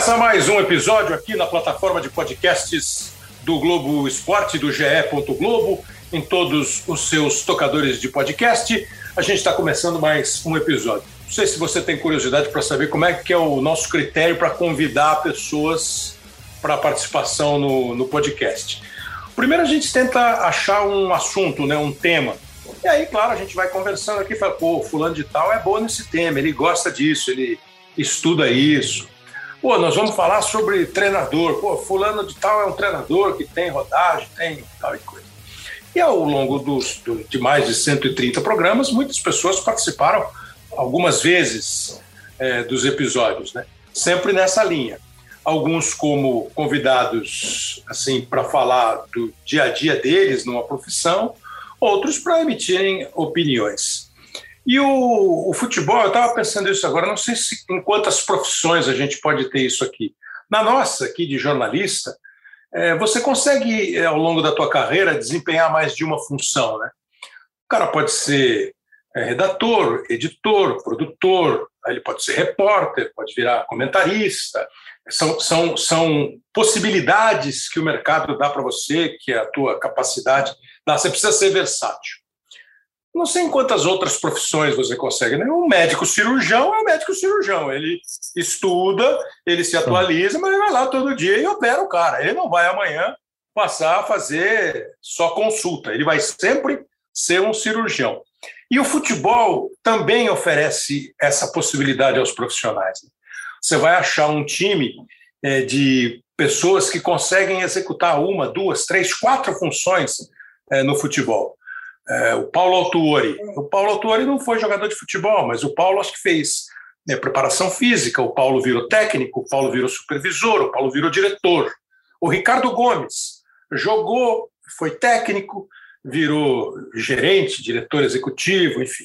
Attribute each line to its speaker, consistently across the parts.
Speaker 1: Começa mais um episódio aqui na plataforma de podcasts do Globo Esporte, do GE. Globo, em todos os seus tocadores de podcast. A gente está começando mais um episódio. Não sei se você tem curiosidade para saber como é que é o nosso critério para convidar pessoas para participação no, no podcast. Primeiro a gente tenta achar um assunto, né, um tema. E aí, claro, a gente vai conversando aqui e fala, pô, fulano de tal é bom nesse tema, ele gosta disso, ele estuda isso. Pô, nós vamos falar sobre treinador. Pô, fulano de tal é um treinador que tem rodagem, tem tal e coisa. E ao longo dos, do, de mais de 130 programas, muitas pessoas participaram algumas vezes é, dos episódios, né? Sempre nessa linha. Alguns como convidados, assim, para falar do dia a dia deles numa profissão, outros para emitirem opiniões. E o, o futebol, eu estava pensando isso agora, não sei se, em quantas profissões a gente pode ter isso aqui. Na nossa, aqui de jornalista, é, você consegue, é, ao longo da tua carreira, desempenhar mais de uma função, né? O cara pode ser é, redator, editor, produtor, ele pode ser repórter, pode virar comentarista. São, são, são possibilidades que o mercado dá para você, que a tua capacidade dá. Você precisa ser versátil. Não sei em quantas outras profissões você consegue. Né? Um médico cirurgião é um médico cirurgião. Ele estuda, ele se atualiza, mas ele vai lá todo dia e opera o cara. Ele não vai amanhã passar a fazer só consulta. Ele vai sempre ser um cirurgião. E o futebol também oferece essa possibilidade aos profissionais. Né? Você vai achar um time é, de pessoas que conseguem executar uma, duas, três, quatro funções é, no futebol. É, o Paulo Autuori. O Paulo Autuori não foi jogador de futebol, mas o Paulo acho que fez né, preparação física. O Paulo virou técnico, o Paulo virou supervisor, o Paulo virou diretor. O Ricardo Gomes jogou, foi técnico, virou gerente, diretor executivo, enfim.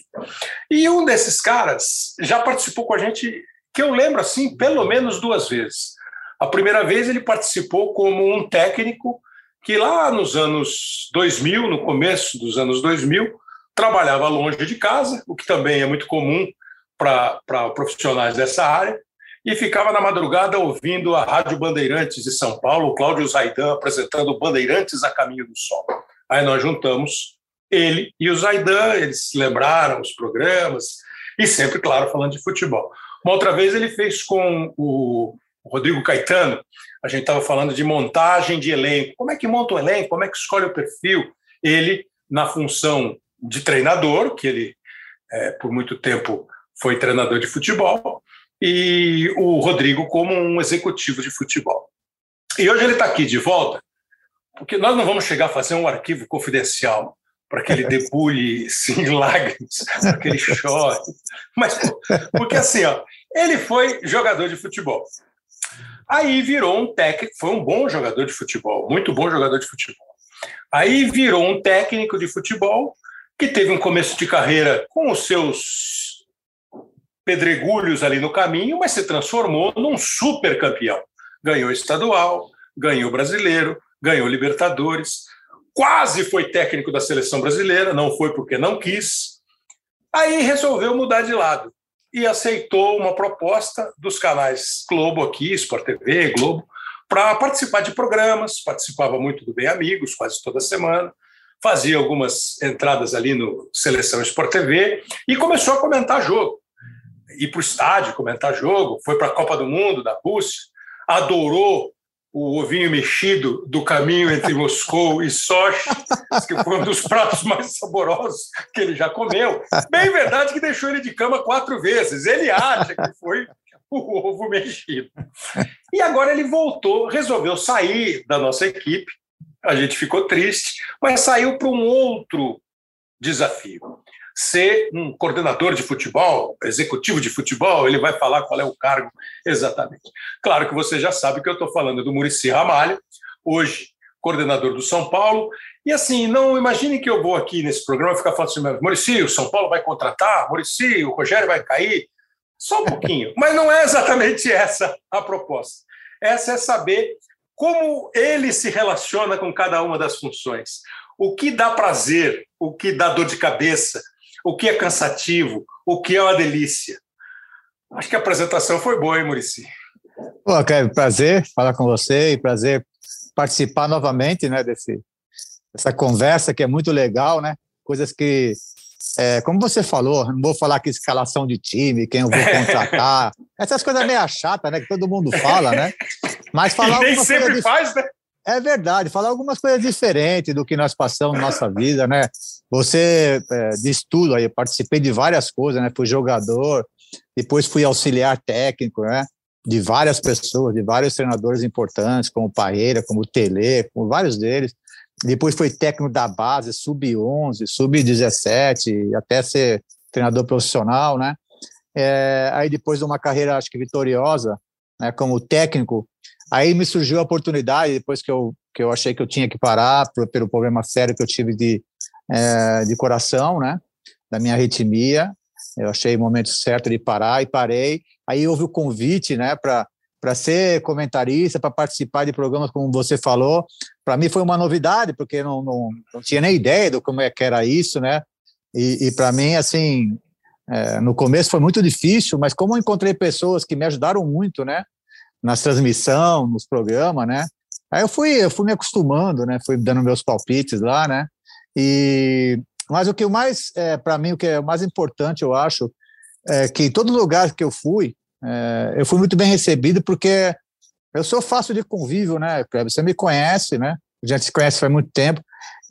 Speaker 1: E um desses caras já participou com a gente, que eu lembro assim, pelo menos duas vezes. A primeira vez ele participou como um técnico que lá nos anos 2000, no começo dos anos 2000, trabalhava longe de casa, o que também é muito comum para profissionais dessa área, e ficava na madrugada ouvindo a Rádio Bandeirantes de São Paulo, o Cláudio Zaidan apresentando Bandeirantes a Caminho do Sol. Aí nós juntamos ele e o Zaidan, eles lembraram os programas, e sempre, claro, falando de futebol. Uma outra vez ele fez com o Rodrigo Caetano, a gente estava falando de montagem de elenco. Como é que monta o elenco? Como é que escolhe o perfil? Ele, na função de treinador, que ele, é, por muito tempo, foi treinador de futebol, e o Rodrigo como um executivo de futebol. E hoje ele está aqui de volta, porque nós não vamos chegar a fazer um arquivo confidencial para que ele debulhe em lágrimas, para que ele chore. Mas, porque assim, ó, ele foi jogador de futebol. Aí virou um técnico, foi um bom jogador de futebol, muito bom jogador de futebol. Aí virou um técnico de futebol que teve um começo de carreira com os seus pedregulhos ali no caminho, mas se transformou num super campeão. Ganhou estadual, ganhou brasileiro, ganhou Libertadores, quase foi técnico da seleção brasileira, não foi porque não quis. Aí resolveu mudar de lado e aceitou uma proposta dos canais Globo aqui, Sport TV, Globo, para participar de programas, participava muito do Bem Amigos, quase toda semana, fazia algumas entradas ali no Seleção Sport TV e começou a comentar jogo. Ir para o estádio, comentar jogo, foi para a Copa do Mundo da Rússia, adorou o ovinho mexido do caminho entre Moscou e Sochi, que foi um dos pratos mais saborosos que ele já comeu. Bem verdade que deixou ele de cama quatro vezes. Ele acha que foi o ovo mexido. E agora ele voltou, resolveu sair da nossa equipe. A gente ficou triste, mas saiu para um outro desafio ser um coordenador de futebol, executivo de futebol, ele vai falar qual é o cargo exatamente. Claro que você já sabe que eu estou falando do Murici Ramalho, hoje coordenador do São Paulo. E assim, não imagine que eu vou aqui nesse programa ficar falando assim, Murici, o São Paulo vai contratar, Murici, o Rogério vai cair. Só um pouquinho. Mas não é exatamente essa a proposta. Essa é saber como ele se relaciona com cada uma das funções. O que dá prazer, o que dá dor de cabeça, o que é cansativo, o que é uma delícia. Acho que a apresentação foi boa, hein, Murici?
Speaker 2: Pô, Cleber, prazer falar com você e prazer participar novamente, né, desse, dessa conversa que é muito legal, né? Coisas que, é, como você falou, não vou falar aqui escalação de time, quem eu vou contratar, essas coisas meio chatas, né, que todo mundo fala, né?
Speaker 1: Mas falar e nem sempre faz, né?
Speaker 2: É verdade, falar algumas coisas diferentes do que nós passamos na nossa vida, né? Você é, diz tudo aí, participei de várias coisas, né? Fui jogador, depois fui auxiliar técnico, né? De várias pessoas, de vários treinadores importantes, como o Parreira, como o Tele, como vários deles. Depois fui técnico da base, sub-11, sub-17, até ser treinador profissional, né? É, aí depois de uma carreira, acho que vitoriosa, né, como técnico, Aí me surgiu a oportunidade, depois que eu, que eu achei que eu tinha que parar, por, pelo problema sério que eu tive de, é, de coração, né? Da minha arritmia. Eu achei o momento certo de parar e parei. Aí houve o convite, né, para para ser comentarista, para participar de programas como você falou. Para mim foi uma novidade, porque não, não, não tinha nem ideia do como é que era isso, né? E, e para mim, assim, é, no começo foi muito difícil, mas como eu encontrei pessoas que me ajudaram muito, né? Nas transmissão, nos programas, né? Aí eu fui, eu fui me acostumando, né? Fui dando meus palpites lá, né? E mas o que o mais, é, para mim, o que é mais importante, eu acho, é que em todo lugar que eu fui, é, eu fui muito bem recebido, porque eu sou fácil de convívio, né? Você me conhece, né? A gente se conhece faz muito tempo.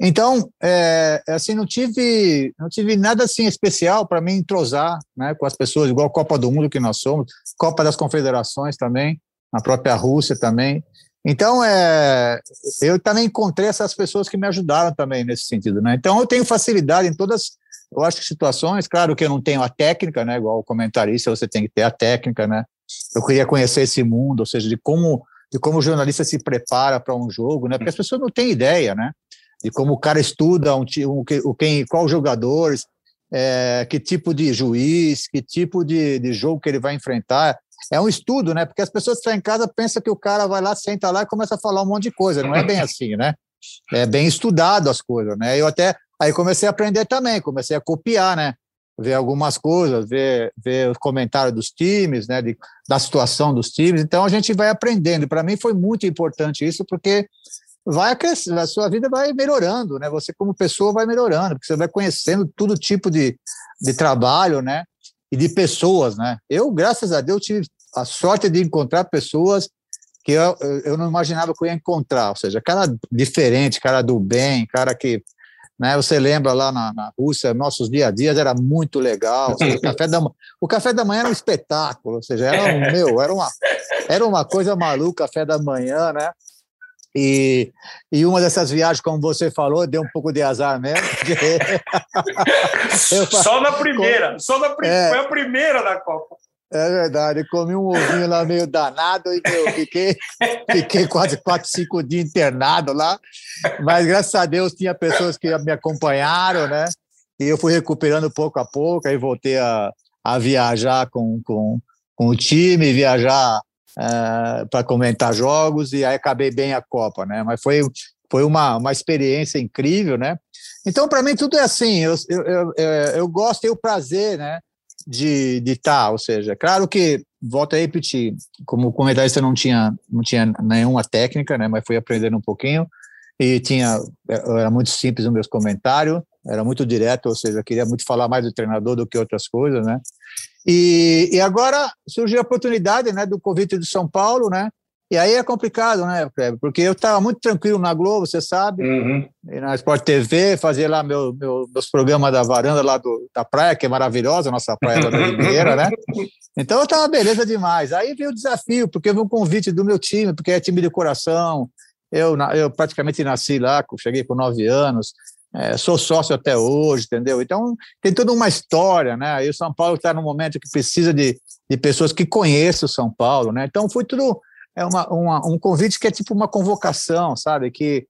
Speaker 2: Então, é, assim, não tive, não tive nada assim especial para me entrosar, né, com as pessoas, igual Copa do Mundo que nós somos, Copa das Confederações também na própria Rússia também. Então, é, eu também encontrei essas pessoas que me ajudaram também nesse sentido, né? Então, eu tenho facilidade em todas, eu acho que situações, claro que eu não tenho a técnica, né? Igual o comentarista, você tem que ter a técnica, né? Eu queria conhecer esse mundo, ou seja, de como, de como o jornalista se prepara para um jogo, né? Porque as pessoas não têm ideia, né? De como o cara estuda um, um, quem, qual jogadores, é, que tipo de juiz, que tipo de, de jogo que ele vai enfrentar é um estudo, né? Porque as pessoas que estão em casa pensam que o cara vai lá, senta lá e começa a falar um monte de coisa. Não é bem assim, né? É bem estudado as coisas, né? Eu até aí comecei a aprender também, comecei a copiar, né? Ver algumas coisas, ver, ver os comentários dos times, né? De, da situação dos times. Então a gente vai aprendendo. Para mim foi muito importante isso, porque vai crescer, a sua vida vai melhorando, né? Você como pessoa vai melhorando, porque você vai conhecendo todo tipo de, de trabalho, né? E de pessoas, né? Eu, graças a Deus, tive a sorte de encontrar pessoas que eu, eu não imaginava que eu ia encontrar, ou seja, cara diferente, cara do bem, cara que, né, você lembra lá na, na Rússia, nossos dia a dias era muito legal, seja, o, café da, o café da manhã era um espetáculo, ou seja, era um, meu, era uma, era uma coisa maluca, café da manhã, né, e, e uma dessas viagens, como você falou, deu um pouco de azar mesmo.
Speaker 1: só na primeira, só na prim... é, foi a primeira da Copa.
Speaker 2: É verdade, comi um ovinho lá meio danado e meu, fiquei, fiquei quase quatro, cinco dias internado lá. Mas graças a Deus tinha pessoas que me acompanharam, né? E eu fui recuperando pouco a pouco, aí voltei a, a viajar com, com, com o time, viajar é, para comentar jogos, e aí acabei bem a Copa, né? Mas foi, foi uma, uma experiência incrível, né? Então, para mim, tudo é assim. Eu, eu, eu, eu gosto, tenho o prazer, né? De estar, tá, ou seja, claro que, volto a repetir, como comentarista não tinha, não tinha nenhuma técnica, né, mas fui aprendendo um pouquinho, e tinha, era muito simples os meus comentários, era muito direto, ou seja, queria muito falar mais do treinador do que outras coisas, né, e, e agora surgiu a oportunidade, né, do convite do São Paulo, né, e aí é complicado, né, Porque eu estava muito tranquilo na Globo, você sabe, uhum. na Sport TV, fazia lá meu, meu, meus programas da varanda lá do, da praia, que é maravilhosa, a nossa praia da Ribeira, né? Então eu estava beleza demais. Aí veio o desafio, porque veio um convite do meu time, porque é time de coração. Eu, eu praticamente nasci lá, cheguei com nove anos, é, sou sócio até hoje, entendeu? Então tem toda uma história, né? E o São Paulo está num momento que precisa de, de pessoas que conheçam o São Paulo, né? Então foi tudo é uma, uma, um convite que é tipo uma convocação, sabe? Que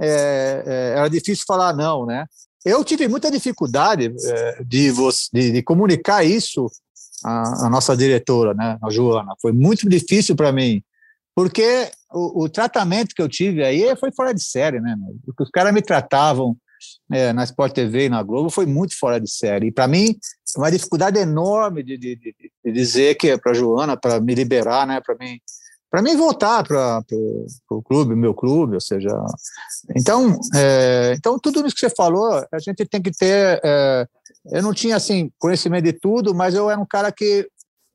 Speaker 2: é, é, era difícil falar não, né? Eu tive muita dificuldade é, de, você, de, de, comunicar isso à, à, nossa diretora, né, a Joana. Foi muito difícil para mim, porque o, o, tratamento que eu tive aí foi fora de série, né? Porque os caras me tratavam é, na Sport TV e na Globo foi muito fora de série. E para mim, uma dificuldade enorme de, de, dizer que é para Joana, para me liberar, né? Para mim para mim voltar para o clube, meu clube, ou seja, então, é, então tudo isso que você falou, a gente tem que ter, é, eu não tinha assim conhecimento de tudo, mas eu era um cara que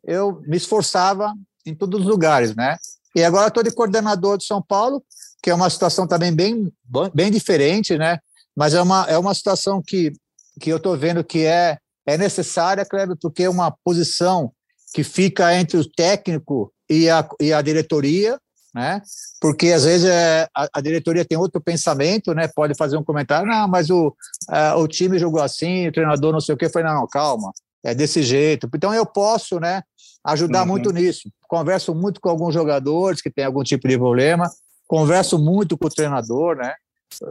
Speaker 2: eu me esforçava em todos os lugares, né? E agora estou de coordenador de São Paulo, que é uma situação também bem, bem diferente, né? Mas é uma, é uma situação que, que eu estou vendo que é, é necessária, Kleber, porque é uma posição que fica entre o técnico e a, e a diretoria, né? Porque às vezes é, a, a, diretoria tem outro pensamento, né? Pode fazer um comentário, não, mas o, é, o time jogou assim, o treinador não sei o que, foi, não, não, calma, é desse jeito. Então eu posso, né? Ajudar uhum. muito nisso. Converso muito com alguns jogadores que têm algum tipo de problema, converso muito com o treinador, né?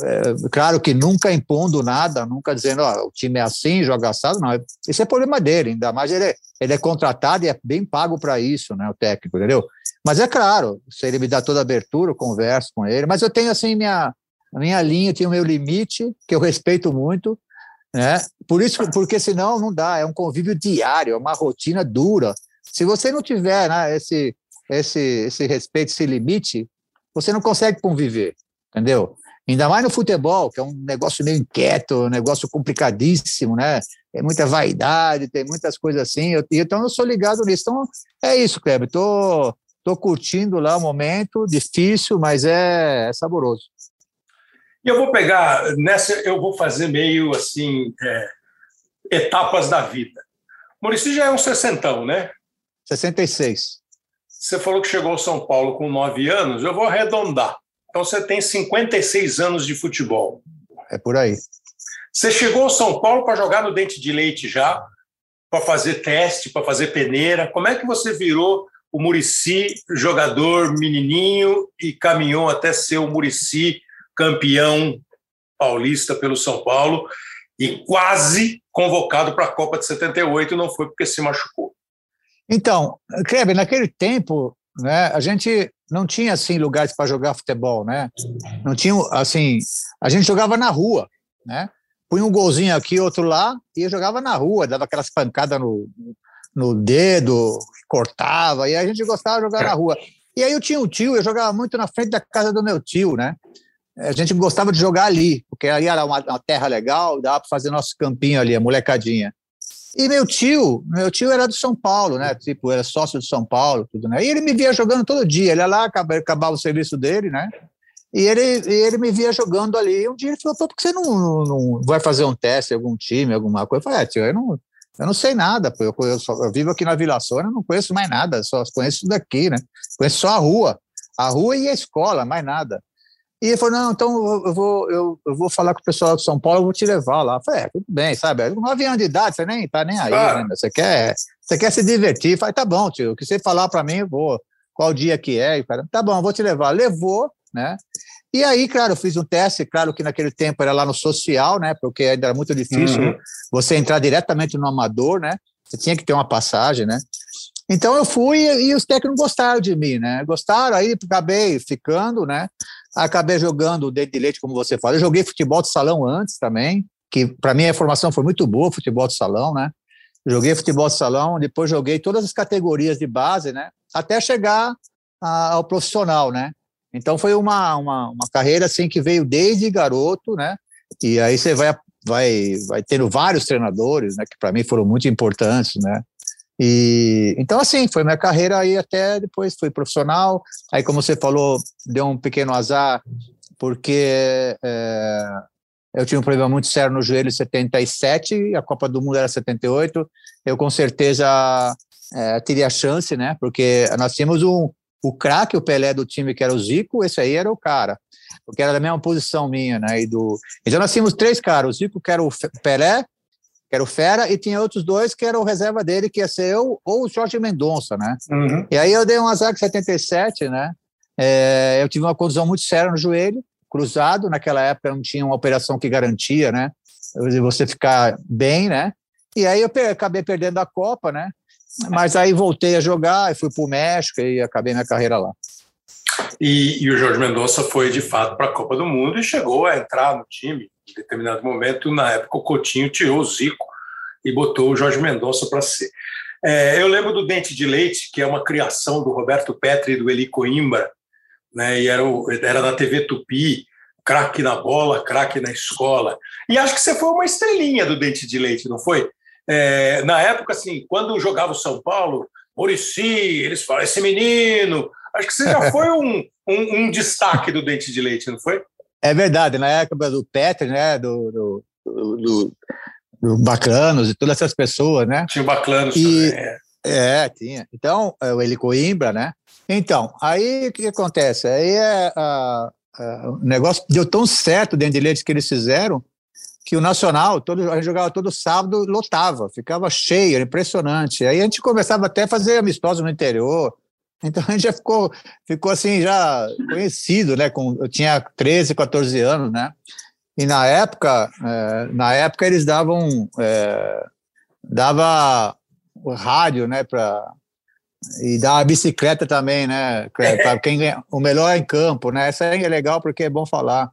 Speaker 2: É, claro que nunca impondo nada, nunca dizendo, o time é assim, joga assado, não. Isso é problema dele, ainda mais ele é, ele é contratado e é bem pago para isso, né, o técnico, entendeu? Mas é claro, se ele me dá toda a abertura, eu converso com ele, mas eu tenho, assim, minha, minha linha, tenho meu limite, que eu respeito muito, né? Por isso, porque senão não dá, é um convívio diário, é uma rotina dura. Se você não tiver né, esse, esse, esse respeito, esse limite, você não consegue conviver, entendeu? Ainda mais no futebol, que é um negócio meio inquieto, um negócio complicadíssimo, né? Tem muita vaidade, tem muitas coisas assim. Eu, então eu sou ligado nisso. Então é isso, Kleber. Tô, tô curtindo lá o momento, difícil, mas é, é saboroso.
Speaker 1: E eu vou pegar nessa, eu vou fazer meio assim é, etapas da vida. Maurício já é um sessentão, né?
Speaker 2: 66.
Speaker 1: Você falou que chegou ao São Paulo com nove anos. Eu vou arredondar. Então você tem 56 anos de futebol.
Speaker 2: É por aí.
Speaker 1: Você chegou ao São Paulo para jogar no dente de leite já, para fazer teste, para fazer peneira. Como é que você virou o Murici jogador menininho e caminhou até ser o Murici campeão paulista pelo São Paulo e quase convocado para a Copa de 78 e não foi porque se machucou?
Speaker 2: Então, Kleber, naquele tempo, né, a gente não tinha assim lugares para jogar futebol, né? Não tinha assim, a gente jogava na rua, né? Punha um golzinho aqui, outro lá, e jogava na rua, dava aquelas pancadas no, no dedo, cortava, e a gente gostava de jogar na rua. E aí eu tinha um tio, eu jogava muito na frente da casa do meu tio, né? A gente gostava de jogar ali, porque ali era uma, uma terra legal, dava para fazer nosso campinho ali, a molecadinha. E meu tio, meu tio era do São Paulo, né? Tipo, era sócio de São Paulo, tudo, né? E ele me via jogando todo dia. Ele ia lá, acabava o serviço dele, né? E ele, e ele me via jogando ali. E um dia ele falou: Pô, por que você não, não, não vai fazer um teste, algum time, alguma coisa? Eu falei: É, tio, eu não, eu não sei nada, pô. Eu, eu, só, eu vivo aqui na Vila Sônia, não conheço mais nada, só conheço isso daqui, né? Conheço só a rua. A rua e a escola, mais nada. E ele falou, não, então eu vou, eu, eu vou falar com o pessoal de São Paulo, eu vou te levar lá. Eu falei, é, tudo bem, sabe? Com nove anos de idade, você nem tá nem aí, ah. né? Você quer, você quer se divertir. Eu falei, tá bom, tio, o que você falar para mim, eu vou. Qual dia que é? E, cara, tá bom, eu vou te levar. Levou, né? E aí, claro, eu fiz um teste, claro que naquele tempo era lá no social, né? Porque ainda era muito difícil uhum. você entrar diretamente no amador, né? Você tinha que ter uma passagem, né? Então eu fui e os técnicos gostaram de mim, né? Gostaram, aí acabei ficando, né? Acabei jogando o dedo de leite, como você fala. Eu joguei futebol de salão antes também, que para mim a formação foi muito boa, futebol de salão, né? Joguei futebol de salão, depois joguei todas as categorias de base, né? Até chegar a, ao profissional, né? Então foi uma, uma, uma carreira assim que veio desde garoto, né? E aí você vai vai vai tendo vários treinadores, né? Que para mim foram muito importantes, né? E então assim foi minha carreira aí até depois fui profissional. Aí como você falou deu um pequeno azar porque é, eu tinha um problema muito sério no joelho em 77, a Copa do Mundo era 78. Eu com certeza é, teria chance, né? Porque nós tínhamos um o craque, o Pelé do time que era o Zico, esse aí era o cara, porque era da mesma posição minha, né? E do então nós tínhamos três caras, o Zico que era o Pelé, que era o Fera, e tinha outros dois que eram o reserva dele, que ia ser eu ou o Jorge Mendonça, né? Uhum. E aí eu dei um azar de 77, né? É, eu tive uma condição muito séria no joelho, cruzado, naquela época não tinha uma operação que garantia, né? Você ficar bem, né? E aí eu acabei perdendo a Copa, né? Mas aí voltei a jogar e fui para o México e acabei minha carreira lá.
Speaker 1: E, e o Jorge Mendonça foi de fato para a Copa do Mundo e chegou a entrar no time em determinado momento. Na época, o Coutinho tirou o Zico e botou o Jorge Mendonça para ser. É, eu lembro do Dente de Leite, que é uma criação do Roberto Petri e do Eli Coimbra, né? E era, o, era da TV Tupi, craque na bola, craque na escola. E acho que você foi uma estrelinha do Dente de Leite, não foi? É, na época, assim, quando jogava o São Paulo, Murici, eles falam, esse menino. Acho que você já foi um, um, um, destaque do Dente de Leite, não foi?
Speaker 2: É verdade, na época do Petri, né, do, do, do, do Baclanos e todas essas pessoas, né?
Speaker 1: Tinha o Baclanos e, também.
Speaker 2: É. é, tinha. Então, é, o Eli Coimbra, né? Então, aí o que acontece? Aí é, a, a, o negócio deu tão certo dentro de leite que eles fizeram que o Nacional, todo, a gente jogava todo sábado, lotava, ficava cheio, era impressionante. Aí a gente começava até a fazer amistosos no interior. Então a gente já ficou, ficou assim, já conhecido, né? Com, eu tinha 13, 14 anos, né? E na época, é, na época eles davam, é, dava o rádio, né? Pra, e dá a bicicleta também, né? Para quem ganha, o melhor em campo, né? Essa é legal porque é bom falar.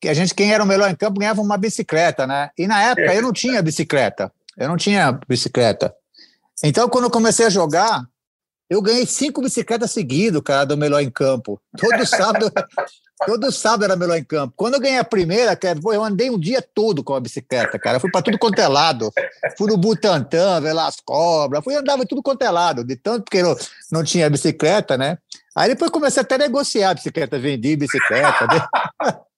Speaker 2: Que a gente, quem era o melhor em campo, ganhava uma bicicleta, né? E na época eu não tinha bicicleta. Eu não tinha bicicleta. Então, quando eu comecei a jogar, eu ganhei cinco bicicletas seguidas, cara, do melhor em campo. Todo sábado, todo sábado era melhor em campo. Quando eu ganhei a primeira, cara, eu andei um dia todo com a bicicleta, cara. Eu fui para tudo quanto é lado. Fui no Butantã, ver lá as cobras. Fui andava tudo quanto é lado, de tanto porque eu não tinha bicicleta, né? Aí depois comecei até a negociar a bicicleta, vendi bicicleta.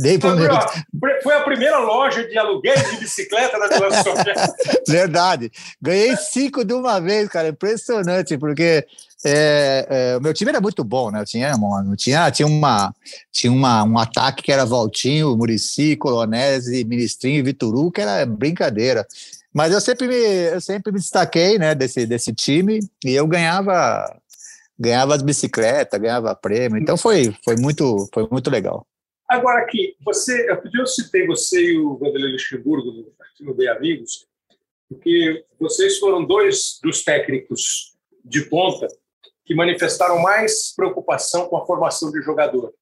Speaker 1: Dei foi, a, foi a primeira loja de aluguel de bicicleta da Vila.
Speaker 2: Verdade. Ganhei cinco de uma vez, cara. Impressionante, porque é, é, o meu time era muito bom, né? Eu tinha, mano, tinha, tinha, uma, tinha uma, um ataque que era Valtinho, Murici, Colonese, Ministrinho e Vituru, que era brincadeira. Mas eu sempre me, eu sempre me destaquei né, desse, desse time e eu ganhava ganhava as bicicletas, ganhava prêmio. Então foi, foi, muito, foi muito legal.
Speaker 1: Agora aqui, você, eu citei você e o Vanderlei Luxemburgo no, no Bem Amigos, porque vocês foram dois dos técnicos de ponta que manifestaram mais preocupação com a formação de jogador.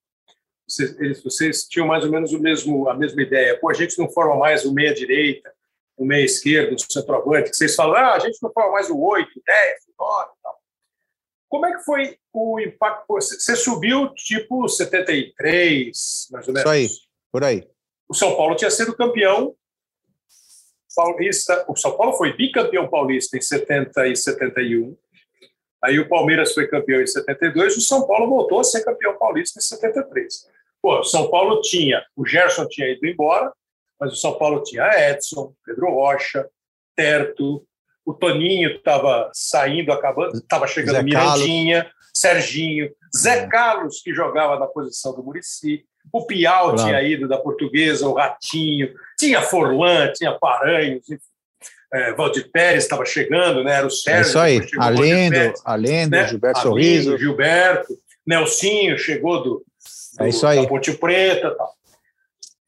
Speaker 1: Vocês, eles, vocês tinham mais ou menos o mesmo, a mesma ideia. Pô, a gente não forma mais o meia-direita, o meia-esquerdo, o centroavante, que vocês falam, ah, a gente não forma mais o 8, 10, 9 tal. Como é que foi o impacto? Você subiu tipo 73, mais ou menos?
Speaker 2: Isso aí, por aí.
Speaker 1: O São Paulo tinha sido campeão paulista. O São Paulo foi bicampeão paulista em 70 e 71. Aí o Palmeiras foi campeão em 72. O São Paulo voltou a ser campeão paulista em 73. Pô, o São Paulo tinha, o Gerson tinha ido embora, mas o São Paulo tinha Edson, Pedro Rocha, Terto, o Toninho estava saindo, acabando, estava chegando Zé Mirandinha, Carlos. Serginho, Zé é. Carlos, que jogava na posição do Murici, o Piau claro. tinha ido da portuguesa, o Ratinho, tinha Forlan, tinha Paranhos, é, Valdir Pérez estava chegando, né? era o Sérgio. É
Speaker 2: isso aí, Alendo, Alendo né? Gilberto Alindo, Sorriso.
Speaker 1: Gilberto, Nelsinho chegou do,
Speaker 2: do é isso aí.
Speaker 1: da Ponte Preta. Tal.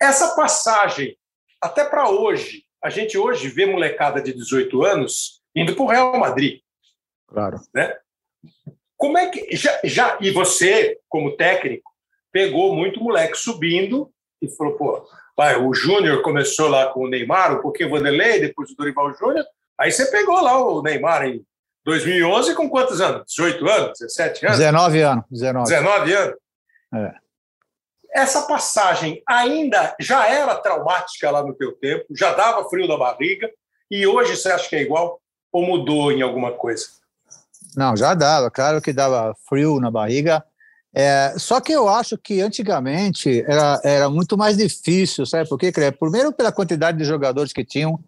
Speaker 1: Essa passagem, até para hoje, a gente hoje vê molecada de 18 anos indo para o Real Madrid.
Speaker 2: Claro.
Speaker 1: Né? Como é que. Já, já, e você, como técnico, pegou muito moleque subindo e falou, pô, vai, o Júnior começou lá com o Neymar, um pouquinho o Vanderlei, depois o Dorival Júnior. Aí você pegou lá o Neymar em 2011 com quantos anos? 18 anos? 17 anos?
Speaker 2: 19 anos. 19,
Speaker 1: 19 anos. É essa passagem ainda já era traumática lá no teu tempo, já dava frio na barriga, e hoje você acha que é igual ou mudou em alguma coisa?
Speaker 2: Não, já dava, claro que dava frio na barriga. É, só que eu acho que antigamente era, era muito mais difícil, sabe por quê? Primeiro pela quantidade de jogadores que tinham.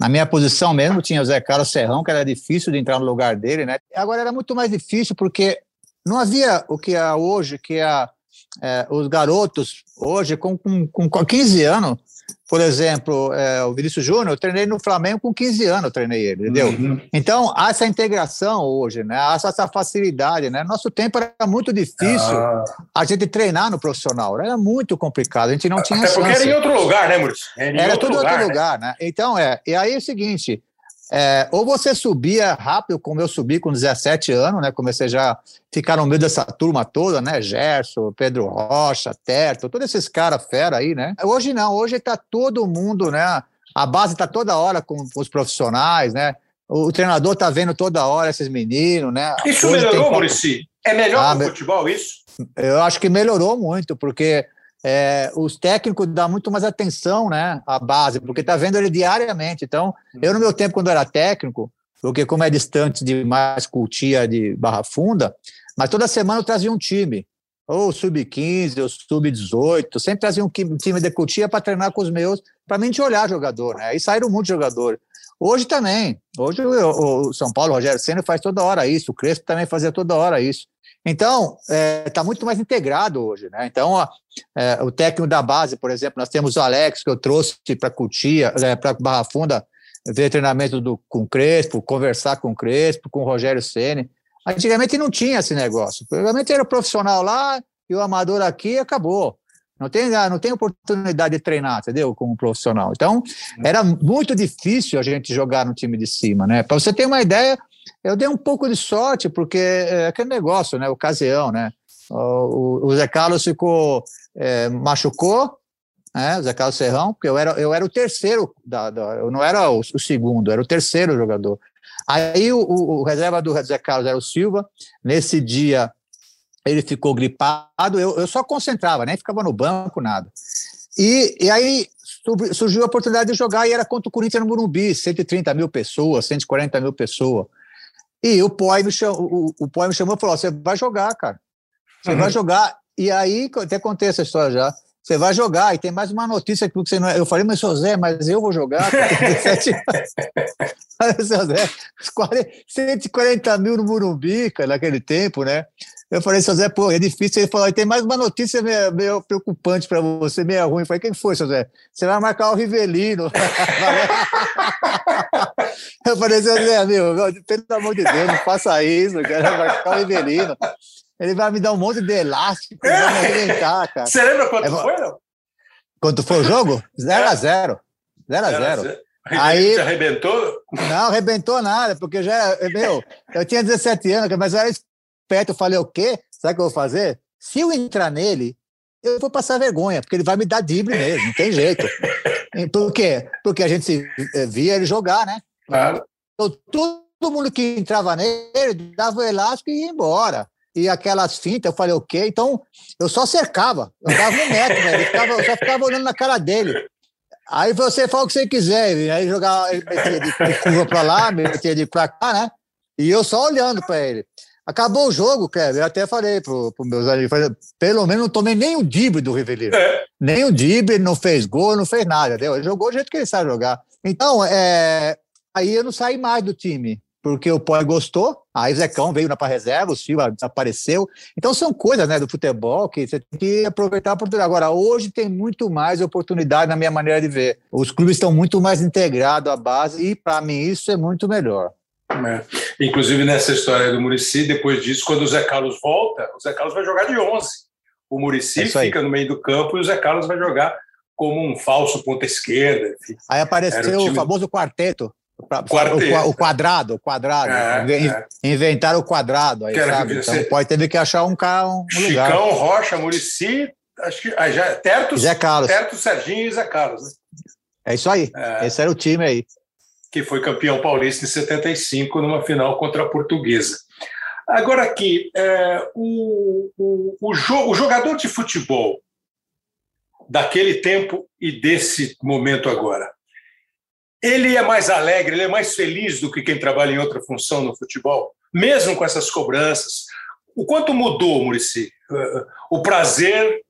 Speaker 2: Na minha posição mesmo tinha o Zé Carlos Serrão, que era difícil de entrar no lugar dele, né? Agora era muito mais difícil porque não havia o que há hoje, que é a é, os garotos, hoje, com, com, com 15 anos, por exemplo, é, o Vinícius Júnior, eu treinei no Flamengo com 15 anos, eu treinei ele, entendeu? Uhum. Então, há essa integração hoje, né? Há essa facilidade, né? Nosso tempo era muito difícil ah. a gente treinar no profissional, era muito complicado, a gente não tinha Até
Speaker 1: chance. porque era em outro lugar, né, Maurício?
Speaker 2: Era, era tudo em outro né? lugar, né? Então, é, e aí é o seguinte, é, ou você subia rápido, como eu subi com 17 anos, né? Comecei já a ficar no meio dessa turma toda, né? Gerson, Pedro Rocha, Terto, todos esses caras fera aí, né? Hoje não, hoje tá todo mundo, né? A base tá toda hora com os profissionais, né? o treinador está vendo toda hora esses meninos, né?
Speaker 1: Isso Hoje melhorou, tem... Murici? É melhor ah, o futebol isso?
Speaker 2: Eu acho que melhorou muito, porque é, os técnicos dão muito mais atenção né, à base, porque está vendo ele diariamente. Então, eu no meu tempo, quando era técnico, porque como é distante de mais cultia de Barra Funda, mas toda semana eu trazia um time, ou sub-15, ou sub-18, sempre trazia um time de cultia para treinar com os meus, para mim de olhar jogador, né? Aí saíram muitos jogadores. Hoje também, hoje o, o São Paulo, o Rogério Senna faz toda hora isso, o Crespo também fazia toda hora isso. Então, está é, tá muito mais integrado hoje, né? Então, é, o técnico da base, por exemplo, nós temos o Alex, que eu trouxe para Cutia, é, para Barra Funda, ver treinamento do, com o Crespo, conversar com o Crespo, com o Rogério Ceni. Antigamente não tinha esse negócio. Antigamente era o profissional lá e o amador aqui e acabou. Não tem, ah, não tem oportunidade de treinar, entendeu? Como profissional. Então, era muito difícil a gente jogar no time de cima, né? Para você ter uma ideia, eu dei um pouco de sorte, porque é aquele negócio, né? Ocasião, né? O, o Zé Carlos ficou, é, machucou, né? O Zé Carlos Serrão, porque eu era, eu era o terceiro, da, da eu não era o, o, segundo, era o terceiro jogador. Aí o, o, o reserva do Zé Carlos era o Silva. Nesse dia ele ficou gripado, eu, eu só concentrava, nem ficava no banco, nada. E, e aí surgiu a oportunidade de jogar e era contra o Corinthians no Morumbi, 130 mil pessoas, 140 mil pessoas. E o Poi me chamou, o, o Poi me chamou e falou: você vai jogar, cara. Você uhum. vai jogar. E aí, até contei essa história já. Você vai jogar, e tem mais uma notícia que você não é. Eu falei, mas seu Zé, mas eu vou jogar. 17 seu Zé, 140 mil no Morumbi, cara, naquele tempo, né? Eu falei, seu Zé, pô, é difícil. Ele falou, tem mais uma notícia meio, meio preocupante para você, meio ruim. Eu falei, quem foi, seu Zé? Você vai marcar o Rivelino. eu falei, seu Zé, meu, pelo amor de Deus, não faça isso, cara, marcar o Rivelino. Ele vai me dar um monte de elástico, vai me arrebentar, cara.
Speaker 1: Você lembra quanto é, foi, não?
Speaker 2: Quanto foi o jogo? 0x0. 0x0.
Speaker 1: Aí, Você arrebentou?
Speaker 2: Não, arrebentou nada, porque já, meu, eu tinha 17 anos, mas eu era perto, eu falei, o quê? Sabe o que eu vou fazer? Se eu entrar nele, eu vou passar vergonha, porque ele vai me dar drible mesmo, não tem jeito. Por quê? Porque a gente eh, via ele jogar, né? Claro. Então, todo mundo que entrava nele dava o elástico e ia embora. E aquelas fintas, eu falei, o quê? Então, eu só cercava. Eu dava um metro, né? eu só ficava olhando na cara dele. Aí você fala o que você quiser. Aí jogava, ele metia de curva para lá, metia de para cá, né? E eu só olhando para ele. Acabou o jogo, Kevin. Eu até falei para os meus amigos, pelo menos não tomei nem o dibre do Rivelino. É. Nem o dibre, não fez gol, não fez nada. Entendeu? Ele jogou do jeito que ele sabe jogar. Então, é, aí eu não saí mais do time, porque o Poi gostou, aí o Zecão veio na para reserva, o Silva desapareceu. Então são coisas né, do futebol que você tem que aproveitar a oportunidade. Agora, hoje tem muito mais oportunidade na minha maneira de ver. Os clubes estão muito mais integrados à base e, para mim, isso é muito melhor.
Speaker 1: É. Inclusive nessa história do Murici, depois disso, quando o Zé Carlos volta, o Zé Carlos vai jogar de 11. O Murici é fica no meio do campo e o Zé Carlos vai jogar como um falso ponta esquerda. Enfim.
Speaker 2: Aí apareceu o, time... o, famoso quarteto. quarteto. O, quadrado, o quadrado. É, é. Inventaram o quadrado. Aí, sabe? Então pode ter que achar um, cara, um
Speaker 1: Chicão, lugar. Rocha, Murici, acho que ah, já, Terto,
Speaker 2: Zé Carlos.
Speaker 1: Terto, Serginho e Zé Carlos. Né?
Speaker 2: É isso aí. É. Esse era o time aí
Speaker 1: que foi campeão paulista em 75 numa final contra a Portuguesa. Agora aqui, é, o, o, o, jo o jogador de futebol daquele tempo e desse momento agora, ele é mais alegre, ele é mais feliz do que quem trabalha em outra função no futebol, mesmo com essas cobranças. O quanto mudou, Murici? O prazer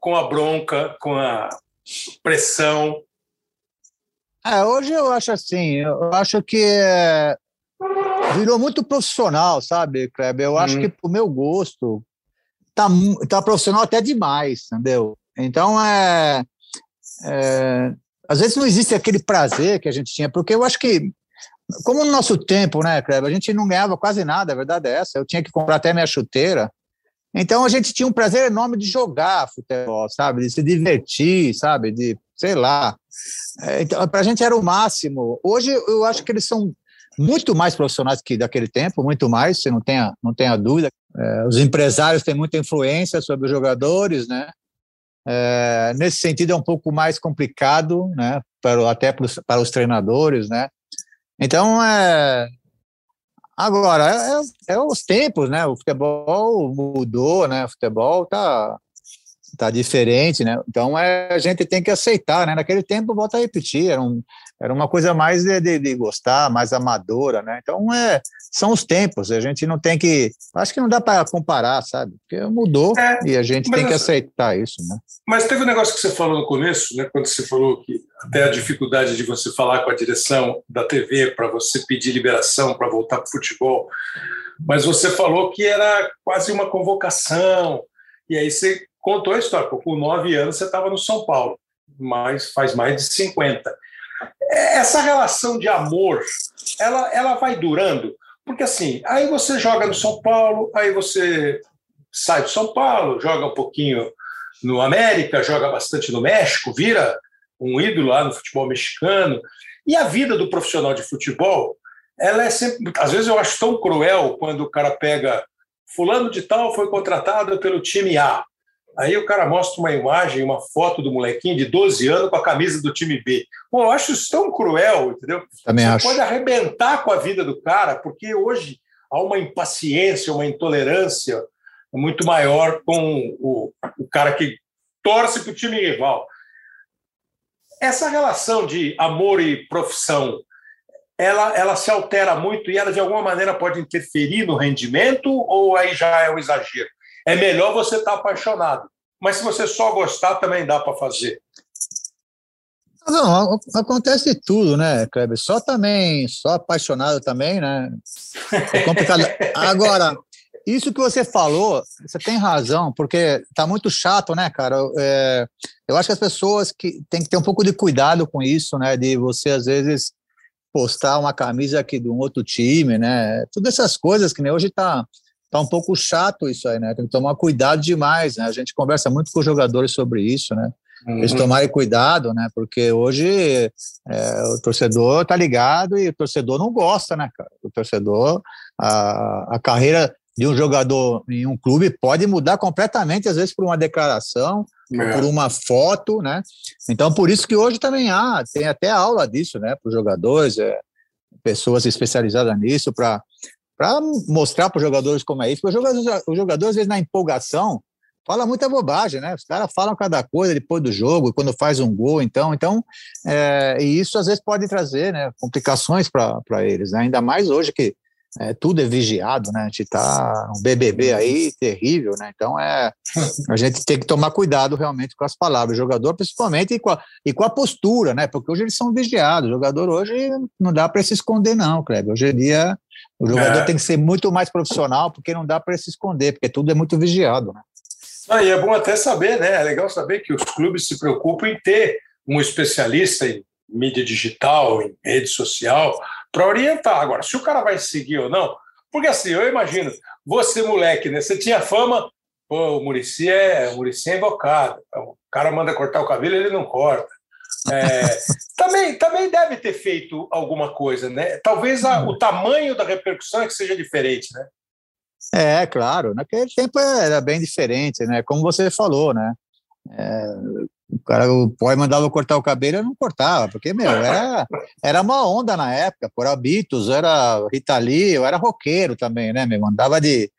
Speaker 1: com a bronca, com a pressão,
Speaker 2: é, hoje eu acho assim, eu acho que é, virou muito profissional, sabe, Kleber? Eu acho uhum. que pro meu gosto tá, tá profissional até demais, entendeu? Então é, é, às vezes não existe aquele prazer que a gente tinha, porque eu acho que como no nosso tempo, né, Kleber, a gente não ganhava quase nada, a verdade é essa. Eu tinha que comprar até minha chuteira. Então a gente tinha um prazer enorme de jogar futebol, sabe? De se divertir, sabe? De, sei lá. É, então, para a gente era o máximo. Hoje eu acho que eles são muito mais profissionais que daquele tempo, muito mais, você não tenha, não tenha dúvida. É, os empresários têm muita influência sobre os jogadores, né? É, nesse sentido é um pouco mais complicado, né? Para, até para os, para os treinadores, né? Então, é, agora, é, é, os tempos, né? O futebol mudou, né? O futebol tá, tá diferente, né? Então, é, a gente tem que aceitar, né? Naquele tempo, volta a repetir, era um, era uma coisa mais de, de, de, gostar, mais amadora, né? Então é, são os tempos, a gente não tem que, acho que não dá para comparar, sabe? Porque mudou é, e a gente tem que aceitar isso, né?
Speaker 1: Mas teve um negócio que você falou no começo, né? Quando você falou que até a dificuldade de você falar com a direção da TV para você pedir liberação para voltar para o futebol, mas você falou que era quase uma convocação e aí você contou a história. Com nove anos você estava no São Paulo, mas faz mais de 50 essa relação de amor, ela, ela vai durando? Porque assim, aí você joga no São Paulo, aí você sai do São Paulo, joga um pouquinho no América, joga bastante no México, vira um ídolo lá no futebol mexicano. E a vida do profissional de futebol, ela é sempre. Às vezes eu acho tão cruel quando o cara pega. Fulano de Tal foi contratado pelo time A. Aí o cara mostra uma imagem, uma foto do molequinho de 12 anos com a camisa do time B. Pô, eu acho isso tão cruel, entendeu?
Speaker 2: Também
Speaker 1: Você
Speaker 2: acho.
Speaker 1: pode arrebentar com a vida do cara, porque hoje há uma impaciência, uma intolerância muito maior com o, o cara que torce para o time rival. Essa relação de amor e profissão, ela, ela se altera muito e ela de alguma maneira pode interferir no rendimento ou aí já é um exagero? É melhor você estar tá apaixonado. Mas se você só gostar, também dá para fazer.
Speaker 2: Não, acontece tudo, né, Kleber? Só também, só apaixonado também, né? É complicado. Agora, isso que você falou, você tem razão, porque tá muito chato, né, cara? É, eu acho que as pessoas que têm que ter um pouco de cuidado com isso, né? De você, às vezes, postar uma camisa aqui de um outro time, né? Todas essas coisas que nem hoje tá tá um pouco chato isso aí, né? Tem que tomar cuidado demais, né? A gente conversa muito com os jogadores sobre isso, né? Uhum. Eles tomarem cuidado, né? Porque hoje é, o torcedor tá ligado e o torcedor não gosta, né, cara? O torcedor, a, a carreira de um jogador em um clube pode mudar completamente, às vezes por uma declaração, é. por uma foto, né? Então, por isso que hoje também há, tem até aula disso, né, para os jogadores, é, pessoas especializadas nisso, para para mostrar para os jogadores como é isso. Os jogadores, os jogadores, às vezes, na empolgação, fala muita bobagem, né? Os caras falam cada coisa depois do jogo, quando faz um gol, então, então é, e isso às vezes pode trazer, né, complicações para eles, né? ainda mais hoje que é, tudo é vigiado, né? A gente tá um BBB aí terrível, né? Então é a gente tem que tomar cuidado realmente com as palavras, o jogador principalmente e com, a, e com a postura, né? Porque hoje eles são vigiados. O jogador hoje não dá para se esconder não, Kleber. Hoje em dia o jogador é. tem que ser muito mais profissional, porque não dá para se esconder, porque tudo é muito vigiado, né?
Speaker 1: Ah, e é bom até saber, né? É legal saber que os clubes se preocupam em ter um especialista em mídia digital, em rede social, para orientar. Agora, se o cara vai seguir ou não, porque assim, eu imagino, você, moleque, né? Você tinha fama, pô, o Murici é, o Murici é invocado. O cara manda cortar o cabelo, ele não corta. É, também, também deve ter feito alguma coisa, né? Talvez a, o tamanho da repercussão é que seja diferente, né?
Speaker 2: É, claro. Naquele tempo era bem diferente, né? Como você falou, né? É, o cara, o pai mandava cortar o cabelo, eu não cortava, porque, meu, era, era uma onda na época, por habitos, era Rita Lee, eu era roqueiro também, né, meu, mandava de,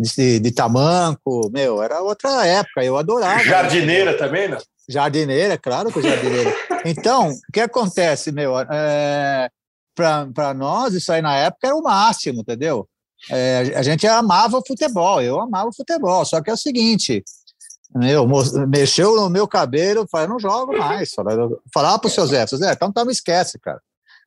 Speaker 2: de, de tamanco, meu, era outra época, eu adorava.
Speaker 1: Jardineira né? também, né?
Speaker 2: Jardineira, claro que jardineira. Então, o que acontece, meu? É, Para nós, isso aí na época era o máximo, entendeu? É, a gente amava o futebol, eu amava o futebol, só que é o seguinte, meu, mexeu no meu cabelo, falei, não jogo mais. Falava para o seu Zé, seu Zé, então, então me esquece, cara.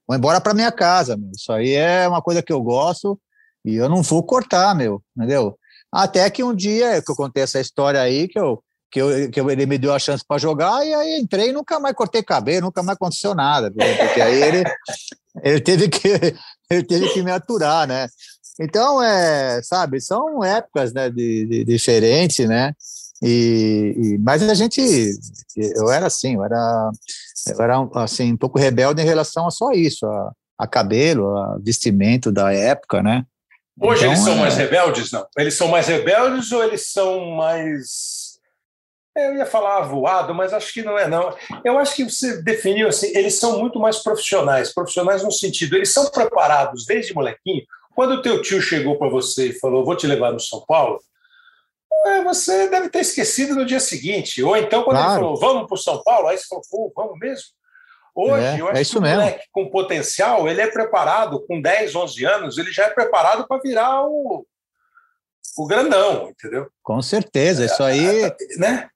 Speaker 2: Vou embora para minha casa, meu. Isso aí é uma coisa que eu gosto e eu não vou cortar, meu, entendeu? Até que um dia que eu contei essa história aí, que eu que, eu, que ele me deu a chance para jogar, e aí entrei e nunca mais cortei cabelo, nunca mais aconteceu nada, porque aí ele, ele, teve que, ele teve que me aturar, né? Então, é, sabe, são épocas né, de, de diferentes, né? E, e, mas a gente, eu era assim, eu era, eu era assim, um pouco rebelde em relação a só isso, a, a cabelo, a vestimento da época, né?
Speaker 1: Hoje então, eles são é... mais rebeldes, não? Eles são mais rebeldes ou eles são mais Eu ia falar voado, mas acho que não é, não. Eu acho que você definiu assim, eles são muito mais profissionais, profissionais no sentido, eles são preparados desde molequinho. Quando o teu tio chegou para você e falou, vou te levar no São Paulo, é, você deve ter esquecido no dia seguinte. Ou então, quando claro. ele falou, vamos para o São Paulo, aí você falou, pô, vamos mesmo? Hoje, é, eu acho é isso que o mesmo. moleque com potencial, ele é preparado, com 10, 11 anos, ele já é preparado para virar o, o grandão, entendeu?
Speaker 2: Com certeza, isso aí. É, né?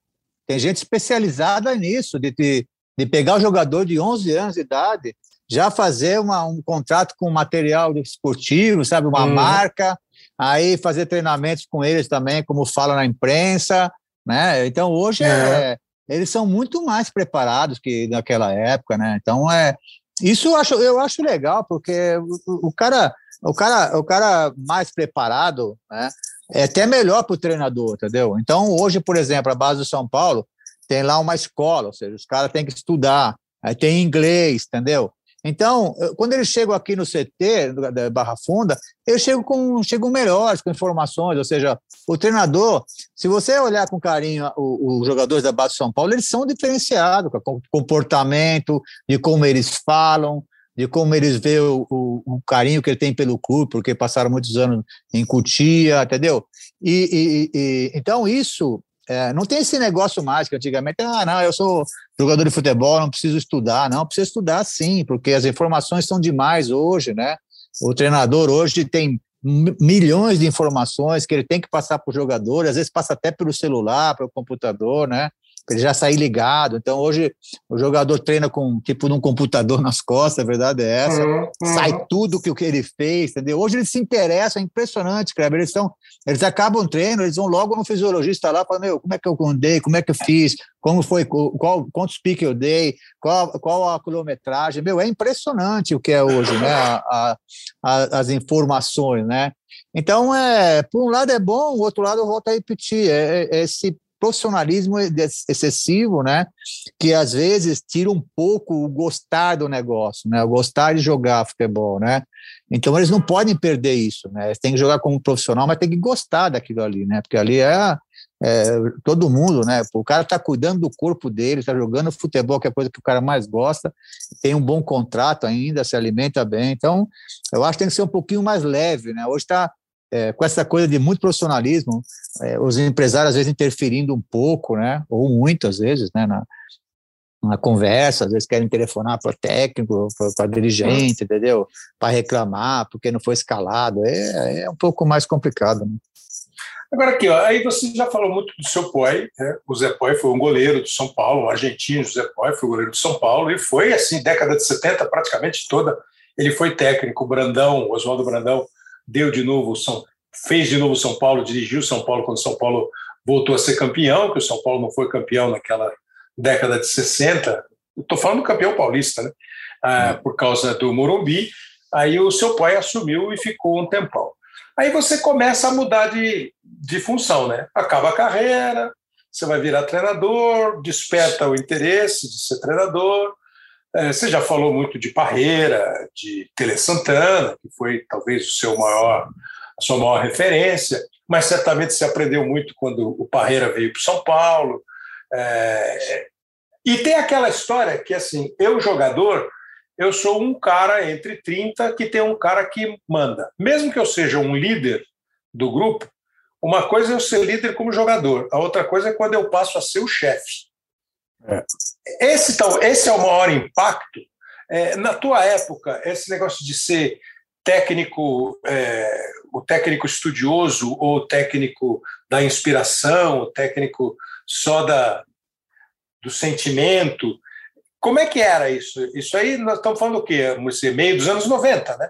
Speaker 2: Tem gente especializada nisso, de, de, de pegar o jogador de 11 anos de idade, já fazer uma, um contrato com material esportivo, sabe, uma hum. marca, aí fazer treinamentos com eles também, como fala na imprensa, né? Então hoje é. É, eles são muito mais preparados que naquela época, né? Então é isso eu acho, eu acho legal porque o, o cara o cara o cara mais preparado, né? É até melhor para o treinador, entendeu? Então, hoje, por exemplo, a base do São Paulo tem lá uma escola, ou seja, os caras têm que estudar, aí tem inglês, entendeu? Então, quando eles chegam aqui no CT, da Barra Funda, eles chegam, com, chegam melhores, com informações, ou seja, o treinador, se você olhar com carinho os, jogadores da base do São Paulo, eles são diferenciados, com comportamento, de como eles falam, de como eles veem o, o, o, carinho que ele tem pelo clube, porque passaram muitos anos em Cutia, entendeu? E, e, e então isso é, não tem esse negócio mais que antigamente, ah, não, eu sou jogador de futebol, não preciso estudar, não, precisa estudar sim, porque as informações são demais hoje, né? O treinador hoje tem milhões de informações que ele tem que passar para o jogador, às vezes passa até pelo celular, pelo computador, né? Ele já sair ligado. Então, hoje, o jogador treina com tipo num computador nas costas, a verdade é essa. Uhum, uhum. Sai tudo que o que ele fez, entendeu? Hoje eles se interessam, é impressionante, Kleber. Eles, são, eles acabam o treino, eles vão logo no fisiologista lá, falam, meu, como é que eu andei, como é que eu fiz, como foi, qual, quantos piques eu dei, qual, qual a quilometragem. Meu, é impressionante o que é hoje, né? A, a, as informações, né? Então, é, por um lado é bom, o outro lado eu volto a repetir, é, é esse profissionalismo excessivo, né? Que às vezes tira um pouco o gostar do negócio, né? O gostar de jogar futebol, né? Então eles não podem perder isso, né? Eles têm que jogar como profissional, mas tem que gostar daquilo ali, né? Porque ali é, é todo mundo, né? O cara está cuidando do corpo dele, está jogando futebol, que é a coisa que o cara mais gosta, tem um bom contrato ainda, se alimenta bem. Então, eu acho que tem que ser um pouquinho mais leve, né? Hoje está é, com essa coisa de muito profissionalismo, é, os empresários às vezes interferindo um pouco, né, ou muito às vezes, né, na, na conversa, às vezes querem telefonar para o técnico, para dirigente, entendeu? Para reclamar porque não foi escalado, é, é um pouco mais complicado. Né?
Speaker 1: Agora aqui, ó, aí você já falou muito do seu Poi, né? o Zé Poi foi um goleiro do São Paulo, um argentino, Zé Poi foi goleiro do São Paulo, e foi assim, década de 70 praticamente toda, ele foi técnico, Brandão, Oswaldo Brandão, deu de novo São fez de novo São Paulo, dirigiu São Paulo quando São Paulo voltou a ser campeão, que o São Paulo não foi campeão naquela década de 60. Estou falando campeão paulista, né? Ah, por causa do Morumbi. Aí o seu pai assumiu e ficou um tempão. Aí você começa a mudar de, de função, né? Acaba a carreira, você vai virar treinador, desperta o interesse de ser treinador, você já falou muito de Parreira, de Tele Santana, que foi talvez o seu maior, a sua maior referência, mas certamente você aprendeu muito quando o Parreira veio para São Paulo. É, e tem aquela história que, assim, eu, jogador, eu sou um cara entre 30 que tem um cara que manda. Mesmo que eu seja um líder do grupo, uma coisa é eu ser líder como jogador, a outra coisa é quando eu passo a ser o chefe. É. Esse, tal, esse é o maior impacto. É, na tua época, esse negócio de ser técnico, é, o técnico estudioso ou o técnico da inspiração, o técnico só da, do sentimento, como é que era isso? Isso aí nós estamos falando o quê? Meio dos anos 90, né?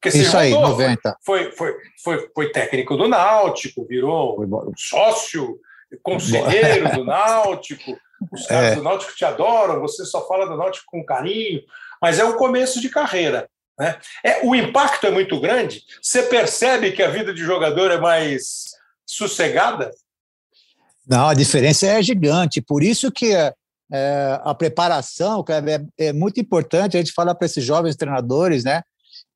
Speaker 2: Porque isso aí, 90.
Speaker 1: Foi, foi, foi, foi técnico do Náutico, virou sócio, conselheiro do Náutico. Os caras é. do Náutico te adoram, você só fala do Náutico com carinho, mas é o começo de carreira. Né? É, o impacto é muito grande. Você percebe que a vida de jogador é mais sossegada?
Speaker 2: Não, a diferença é gigante. Por isso que é, é a preparação é, é, muito importante. A gente fala para esses jovens treinadores, né?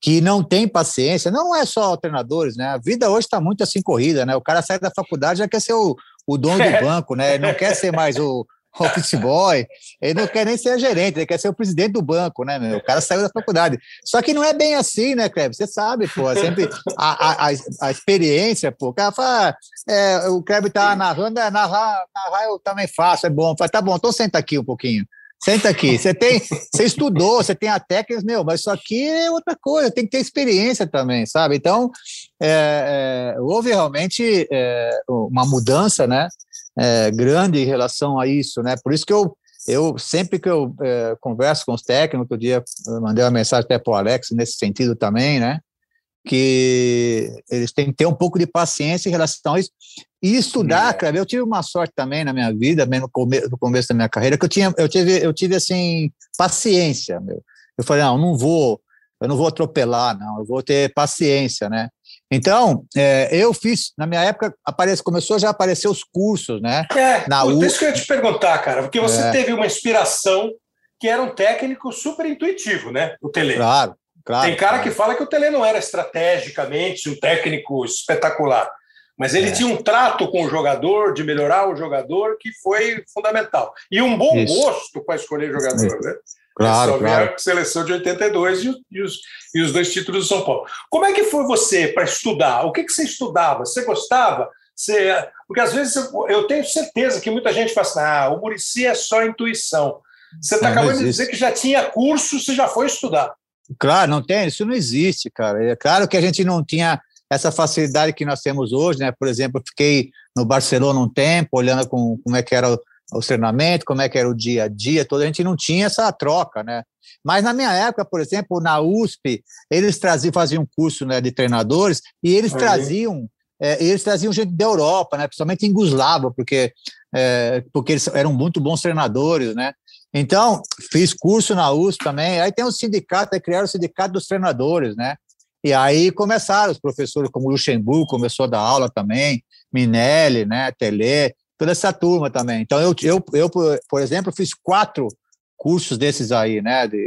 Speaker 2: Que não tem paciência, não é só treinadores, né? A vida hoje está muito assim corrida, né? O cara sai da faculdade já quer ser o, o dono do banco, né? Ele não quer ser mais o, office boy, ele não quer nem ser gerente, ele quer ser o presidente do banco, né, meu? O cara saiu da faculdade. Só que não é bem assim, né, Kleber? Você sabe, pô, é sempre a, a, a, experiência, pô. O cara fala, é, o Kleber tá narrando, é, narrar, narrar eu também faço, é bom. Fala, tá bom, então senta aqui um pouquinho. Senta aqui. Você tem, você estudou, você tem a técnica, meu, mas isso aqui é outra coisa, tem que ter experiência também, sabe? Então, é, é, houve realmente é, uma mudança, né? É, grande em relação a isso, né? Por isso que eu, eu sempre que eu é, converso com os técnicos, outro dia eu mandei uma mensagem até para o Alex nesse sentido também, né? Que eles têm que ter um pouco de paciência em relação a isso. E estudar, é. cara, eu tive uma sorte também na minha vida, bem no, come no começo da minha carreira, que eu tinha, eu tive, eu tive assim paciência, meu. Eu falei, não, não vou, eu não vou atropelar, não, eu vou ter paciência, né? Então, é, eu fiz, na minha época, aparece, começou já a aparecer os cursos, né?
Speaker 1: É, na U... isso que eu ia te perguntar, cara, porque você é. teve uma inspiração que era um técnico super intuitivo, né? O Tele.
Speaker 2: Claro, claro.
Speaker 1: Tem cara
Speaker 2: claro.
Speaker 1: que fala que o Tele não era estrategicamente um técnico espetacular, mas ele é. tinha um trato com o jogador, de melhorar o jogador, que foi fundamental. E um bom isso. gosto para escolher jogador, né?
Speaker 2: Claro, só claro.
Speaker 1: a seleção de 82 e, e, os, e os dois títulos do São Paulo. Como é que foi você para estudar? O que, que você estudava? Você gostava? Você, porque às vezes eu, eu tenho certeza que muita gente fala assim: ah, o Murici é só intuição. Você está acabando de dizer que já tinha curso, você já foi estudar.
Speaker 2: Claro, não tem, isso não existe, cara. É claro que a gente não tinha essa facilidade que nós temos hoje, né? Por exemplo, eu fiquei no Barcelona um tempo, olhando com, como é que era o treinamento, como é que era o dia a dia, toda a gente não tinha essa troca, né? Mas na minha época, por exemplo, na USP, eles traziam, faziam um curso né, de treinadores e eles traziam é, eles traziam gente da Europa, né? Principalmente em Guslava, porque é, porque eles eram muito bons treinadores, né? Então fiz curso na USP também. Aí tem o sindicato, aí criaram o sindicato dos treinadores, né? E aí começaram os professores como Luxemburgo começou a dar aula também, Minelli, né? Tele toda essa turma também. Então, eu, eu, eu por exemplo, fiz quatro cursos desses aí, né, de,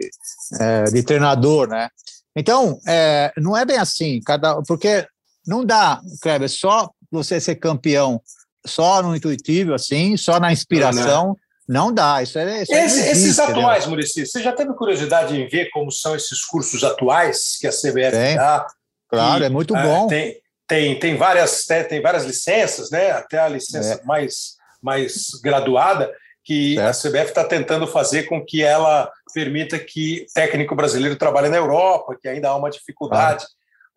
Speaker 2: é, de treinador, né. Então, é, não é bem assim, cada, porque não dá, Kleber, só você ser campeão só no intuitivo, assim, só na inspiração, não, não. não dá. Isso é, isso
Speaker 1: Esse, existe, esses atuais, Murici, você já teve curiosidade em ver como são esses cursos atuais que a CBF tem, dá?
Speaker 2: Claro, e, é muito é, bom.
Speaker 1: Tem, tem, tem, várias, tem, tem várias licenças, né? até a licença é. mais, mais graduada, que a CBF está tentando fazer com que ela permita que técnico brasileiro trabalhe na Europa, que ainda há uma dificuldade.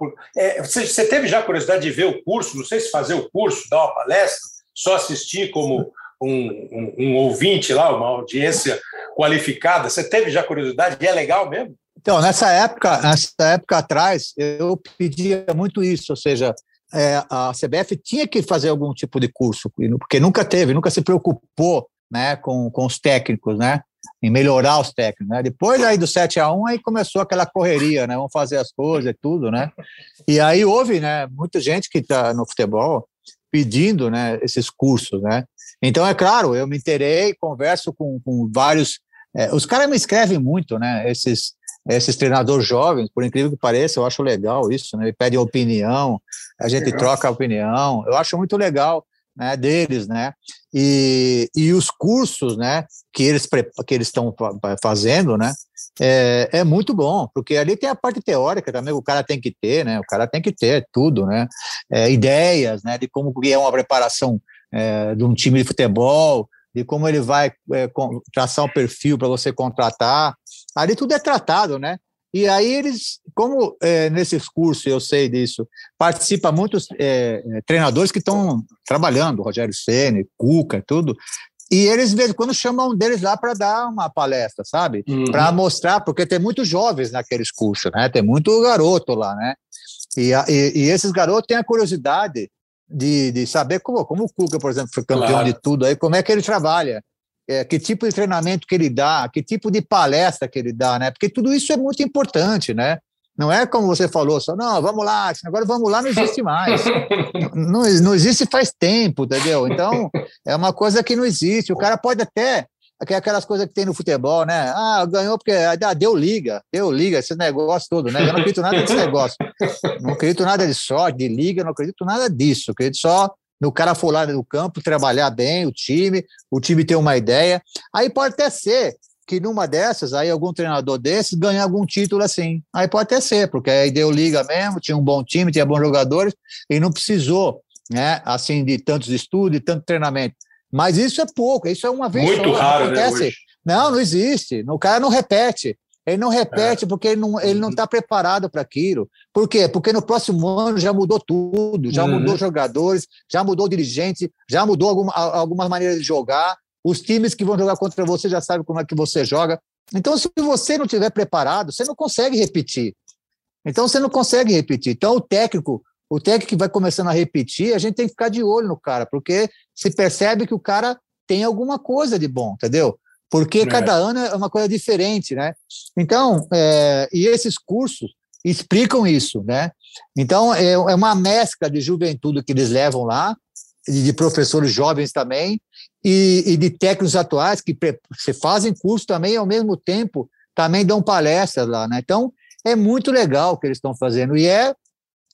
Speaker 1: Ah. É, você, você, teve já curiosidade de ver o curso? Não sei se fazer o curso, dar uma palestra, só assistir como um, um, um ouvinte lá, uma audiência qualificada. Você teve já curiosidade? E é legal mesmo?
Speaker 2: Então, nessa época, nessa época atrás, eu pedia muito isso, ou seja, é, a CBF tinha que fazer algum tipo de curso, porque nunca teve, nunca se preocupou né, com, com os técnicos, né, em melhorar os técnicos. Né? Depois aí do 7 a 1 aí começou aquela correria, né, vamos fazer as coisas e tudo, né, e aí houve né, muita gente que está no futebol pedindo né, esses cursos, né, então é claro, eu me interei, converso com, com vários, é, os caras me escrevem muito, né, esses esses treinadores jovens, por incrível que pareça, eu acho legal isso, né? Ele pede opinião, a gente legal. troca opinião, eu acho muito legal né, deles, né? E, e os cursos, né, que eles que eles estão fazendo, né, é, é muito bom, porque ali tem a parte teórica também, o cara tem que ter, né? O cara tem que ter tudo, né? É, ideias, né, de como é uma preparação é, de um time de futebol, de como ele vai é, traçar um perfil para você contratar. Ali tudo é tratado, né? E aí eles, como é, nesses cursos eu sei disso, participa muitos é, é treinadores que estão trabalhando, Rogério Ceni, Cuca, tudo. E eles, de vez em quando, chamam um deles lá para dar uma palestra, sabe? Uhum. Para mostrar, porque tem muitos jovens naqueles cursos, né? Tem muito garoto lá, né? E, e, e esses garotos têm a curiosidade de, de saber como, como o Cuca, por exemplo, foi campeão claro. de tudo aí, como é que ele trabalha, é, que tipo de treinamento que ele dá, que tipo de palestra que ele dá, né? Porque tudo isso é muito importante, né? Não é como você falou, só, não, vamos lá, agora vamos lá não existe mais. não, não existe faz tempo, entendeu? Então, é uma coisa que não existe. O cara pode até aquelas coisas que tem no futebol, né? Ah, ganhou porque ah, deu liga, deu liga, esse negócio todo, né? Eu não acredito nada desse negócio. Não acredito nada de sorte, de liga, não acredito nada disso. Eu acredito só no cara for no campo trabalhar bem o time, o time ter uma ideia. Aí pode até ser que numa dessas, aí algum treinador desses ganhe algum título assim. Aí pode até ser, porque aí deu liga mesmo, tinha um bom time, tinha bons jogadores, e não precisou, né, assim, de tantos estudos, de tanto treinamento. Mas isso é pouco, isso é uma vez
Speaker 1: Muito só, raro, né, acontece. Né,
Speaker 2: não, não existe. O cara não repete. Ele não repete é. porque ele não ele não está preparado para aquilo. Por quê? Porque no próximo ano já mudou tudo, já uhum. mudou jogadores, já mudou dirigente, já mudou alguma, algumas maneiras de jogar. Os times que vão jogar contra você já sabem como é que você joga. Então, se você não tiver preparado, você não consegue repetir. Então, você não consegue repetir. Então, o técnico, o técnico que vai começando a repetir, a gente tem que ficar de olho no cara, porque se percebe que o cara tem alguma coisa de bom, entendeu? Porque é. cada ano é uma coisa diferente, né? Então, é, e esses cursos explicam isso, né? Então, é, é uma mescla de juventude que eles levam lá, de professores jovens também, e, e de técnicos atuais que se fazem curso também ao mesmo tempo, também dão palestras lá, né? Então, é muito legal o que eles estão fazendo. E é,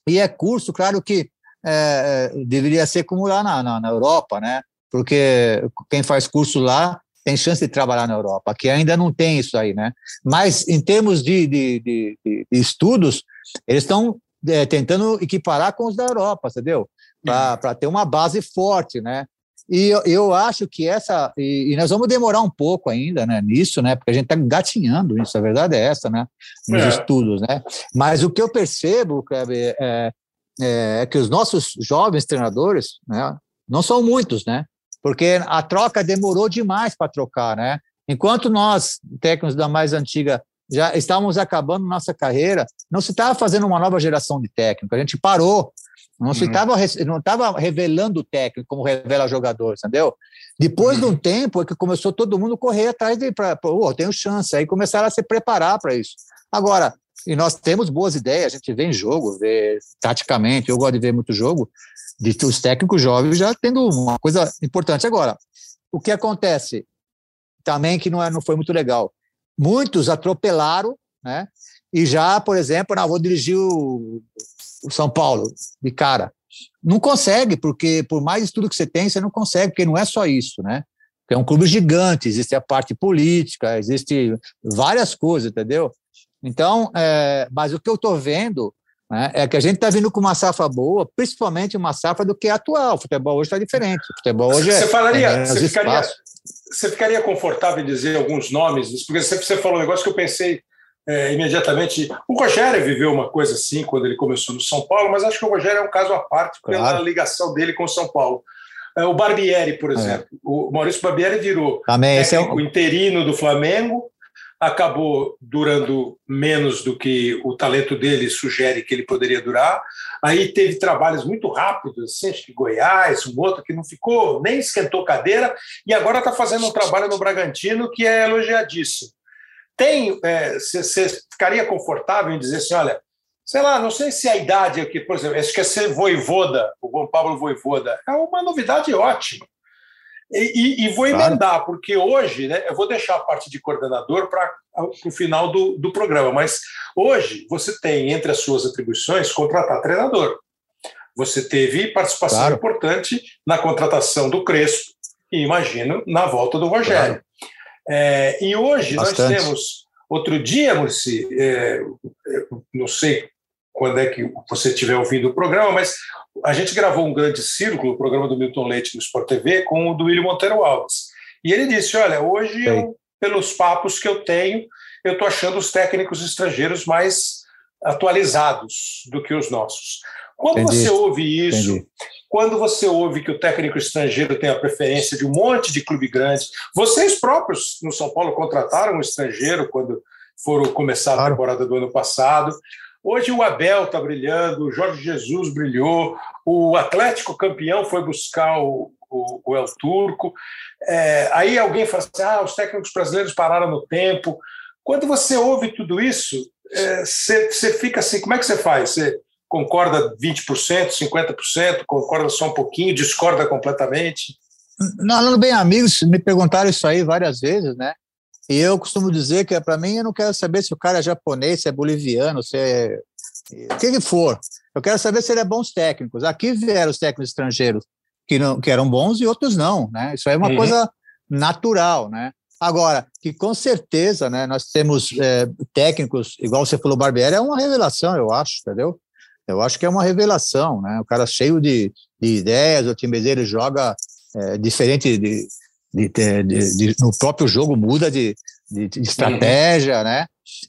Speaker 2: e é curso, claro que é, deveria ser como lá na, na, na, Europa, né? Porque quem faz curso lá tem chance de trabalhar na Europa, que ainda não tem isso aí, né? Mas em termos de, de, de, de estudos, eles estão é, tentando equiparar com os da Europa, entendeu? Para ter uma base forte, né? E eu, eu acho que essa. E, e, nós vamos demorar um pouco ainda né, nisso, né? Porque a gente está gatinhando isso, a verdade é essa, né? Nos é. estudos, né? Mas o que eu percebo, Kleber, é, é, é que os nossos jovens treinadores, né? Não são muitos, né? Porque a troca demorou demais para trocar, né? Enquanto nós, técnicos da mais antiga, já estávamos acabando nossa carreira, não se estava fazendo uma nova geração de técnico, a gente parou não se estava uhum. não revelando o técnico como revela jogador, entendeu? Depois uhum. de um uhum. tempo é que começou todo mundo a correr atrás de para, oh, tenho chance, aí começaram a se preparar para isso. Agora, e nós temos boas ideias, a gente vê em jogo, vê taticamente, eu gosto de ver muito jogo, de os técnicos jovens já tendo uma coisa importante agora. O que acontece também que não, é, não foi muito legal. Muitos atropelaram, né? E já, por exemplo, não, vou dirigir o o São Paulo de cara. Não consegue, porque por mais estudo que você tem, você não consegue, porque não é só isso, né? É um clube gigante, existe a parte política, existe várias coisas, entendeu? Então, é, mas o que eu estou vendo né, é que a gente está vindo com uma safra boa, principalmente uma safra do que é atual. O futebol hoje está diferente. O futebol hoje
Speaker 1: você é, falaria, é você, ficaria, você ficaria confortável em dizer alguns nomes? Porque você falou um negócio que eu pensei é, imediatamente. O Rogério viveu uma coisa assim quando ele começou no São Paulo, mas acho que o Rogério é um caso à parte pela claro. ligação dele com o São Paulo. É, o Barbieri, por é. exemplo. É. O Maurício Barbieri virou
Speaker 2: Também, é o
Speaker 1: interino do Flamengo, acabou durando menos do que o talento dele sugere que ele poderia durar. Aí teve trabalhos muito rápidos, assim, acho que Goiás, um outro que não ficou, nem esquentou cadeira, e agora está fazendo um trabalho no Bragantino que é elogiadíssimo tem, você é, ficaria confortável em dizer assim, olha, sei lá, não sei se a idade aqui, por exemplo, acho que é ser voivoda, o João Pablo voivoda, é uma novidade ótima. E, e, e vou emendar, claro. porque hoje, né, eu vou deixar a parte de coordenador para o final do, do programa, mas hoje você tem entre as suas atribuições contratar treinador. Você teve participação claro. importante na contratação do Crespo e, imagino, na volta do Rogério. Claro. É, e hoje Bastante. nós temos, outro dia, Murci, é, não sei quando é que você estiver ouvindo o programa, mas a gente gravou um grande círculo, o programa do Milton Leite no Sport TV, com o do William Monteiro Alves. E ele disse: Olha, hoje, eu, pelos papos que eu tenho, eu estou achando os técnicos estrangeiros mais atualizados do que os nossos. Quando Entendi. você ouve isso, Entendi quando você ouve que o técnico estrangeiro tem a preferência de um monte de clube grande, vocês próprios no São Paulo contrataram um estrangeiro quando foram começar a temporada do ano passado. Hoje o Abel está brilhando, o Jorge Jesus brilhou, o Atlético campeão foi buscar o, o, o El Turco. É, aí alguém fala assim: ah, os técnicos brasileiros pararam no tempo. Quando você ouve tudo isso, você é, fica assim: como é que você faz? Você concorda 20%, 50%, concorda só um pouquinho, discorda completamente?
Speaker 2: Não, bem, amigos me perguntaram isso aí várias vezes, né? E eu costumo dizer que, para mim, eu não quero saber se o cara é japonês, se é boliviano, se é. o que, que for. Eu quero saber se ele é bons técnicos. Aqui vieram os técnicos estrangeiros que, não, que eram bons e outros não, né? Isso aí é uma uhum. coisa natural, né? Agora, que com certeza, né, nós temos é, técnicos, igual você falou, Barbieri, é uma revelação, eu acho, entendeu? Eu acho que é uma revelação, né? O cara cheio de, de ideias, o time dele joga é, diferente de, de, de, no próprio jogo, muda de, estratégia, uhum. né?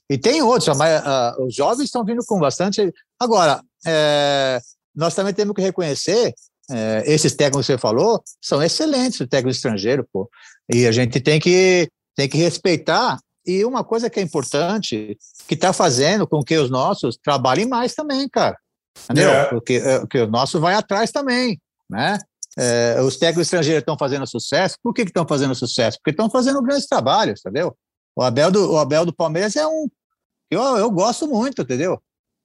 Speaker 2: E tem outros, mas, uh, os jovens estão vindo com bastante. Agora, é, nós também temos que reconhecer é, esses técnicos que você falou são excelentes, o técnico estrangeiro, pô. E a gente tem que, tem que respeitar. E uma coisa que é importante, que está fazendo com que os nossos trabalhem mais também, cara. Entendeu? É. Porque, é, porque o nosso vai atrás também, né? É, os técnicos estrangeiros estão fazendo sucesso. Por que estão fazendo sucesso? Porque estão fazendo grandes trabalhos, entendeu? O Abel do, o Abel do Palmeiras é um. Eu, eu gosto muito, entendeu?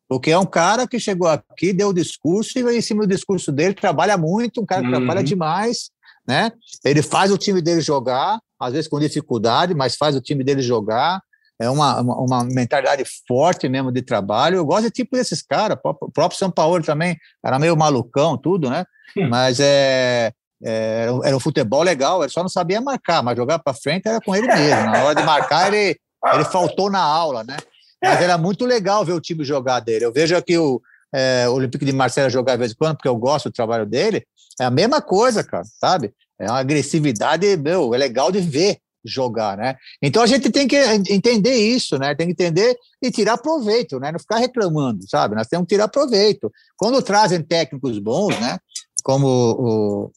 Speaker 2: Porque é um cara que chegou aqui, deu o discurso, e em cima do discurso dele trabalha muito, um cara que uhum. trabalha demais, né? Ele faz o time dele jogar, às vezes com dificuldade, mas faz o time dele jogar. É uma, uma, mentalidade forte mesmo de trabalho. Eu gosto de tipo desses caras. O próprio São Paulo também era meio malucão, tudo, né? Mas é, é, era um futebol legal, ele só não sabia marcar, mas jogar para frente era com ele mesmo. Na hora de marcar, ele, ele faltou na aula, né? Mas era muito legal ver o time jogar dele. Eu vejo aqui o, é, o Olympique de Marseille jogar de vez em quando, porque eu gosto do trabalho dele. É a mesma coisa, cara, sabe? É uma agressividade, meu, é legal de ver jogar, né? Então a gente tem que entender isso, né? Tem que entender e tirar proveito, né? Não ficar reclamando, sabe? Nós temos que tirar proveito. Quando trazem técnicos bons, né? Como o,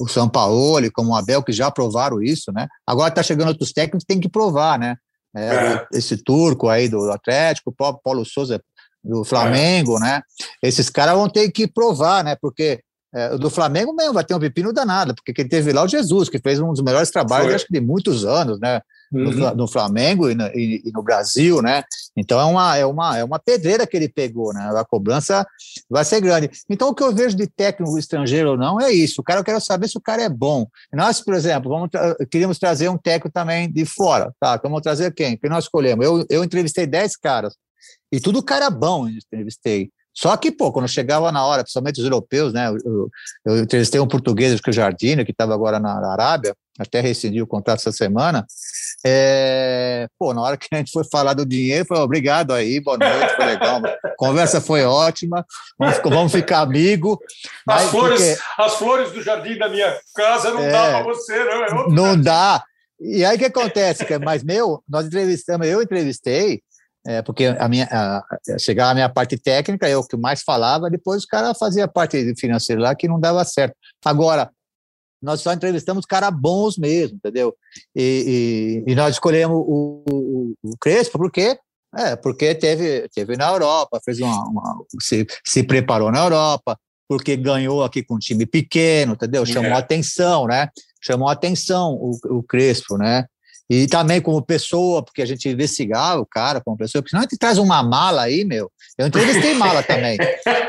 Speaker 2: o São Paulo, como o Abel, que já provaram isso, né? Agora está chegando outros técnicos, tem que provar, né? É, é. Esse turco aí do Atlético, o próprio Paulo Souza do Flamengo, é. né? Esses caras vão ter que provar, né? Porque é, do Flamengo mesmo vai ter um pepino danado, porque quem teve lá é o Jesus, que fez um dos melhores trabalhos, acho que de muitos anos, né? uhum. no, no, Flamengo e no, e, e no, Brasil, né? Então é uma, é, uma, é uma pedreira que ele pegou, né? A cobrança vai ser grande. Então o que eu vejo de técnico estrangeiro ou não é isso. O cara eu quero saber se o cara é bom. Nós, por exemplo, vamos tra queríamos trazer um técnico também de fora, tá? Então vamos trazer quem? Quem nós escolhemos? Eu, eu entrevistei 10 caras e tudo cara bom eu entrevistei. Só que, pô, quando chegava na hora, principalmente os europeus, né? Eu, eu entrevistei um português, que o Jardine, que estava agora na, Arábia, até rescindi o contrato essa semana. É, pô, na hora que a gente foi falar do dinheiro, foi obrigado aí, boa noite, foi legal. Conversa foi ótima, vamos, vamos ficar amigo.
Speaker 1: As flores, porque, as flores do jardim da minha casa não é, dá para você, não é?
Speaker 2: Não dá. E aí o que acontece? Mas, meu, nós entrevistamos, eu entrevistei, é, porque a minha, a, chegava a minha parte técnica, eu que mais falava, depois os caras faziam a parte financeira lá que não dava certo. Agora, nós só entrevistamos caras bons mesmo, entendeu? E, e, e nós escolhemos o, o, o, Crespo porque é, porque teve, teve na Europa, fez uma, uma se, se preparou na Europa, porque ganhou aqui com um time pequeno, entendeu? Chamou é. atenção, né? Chamou atenção o, o Crespo, né? E também como pessoa, porque a gente investigava o cara como pessoa, porque senão a gente traz uma mala aí, meu. Eu entrevistei mala também.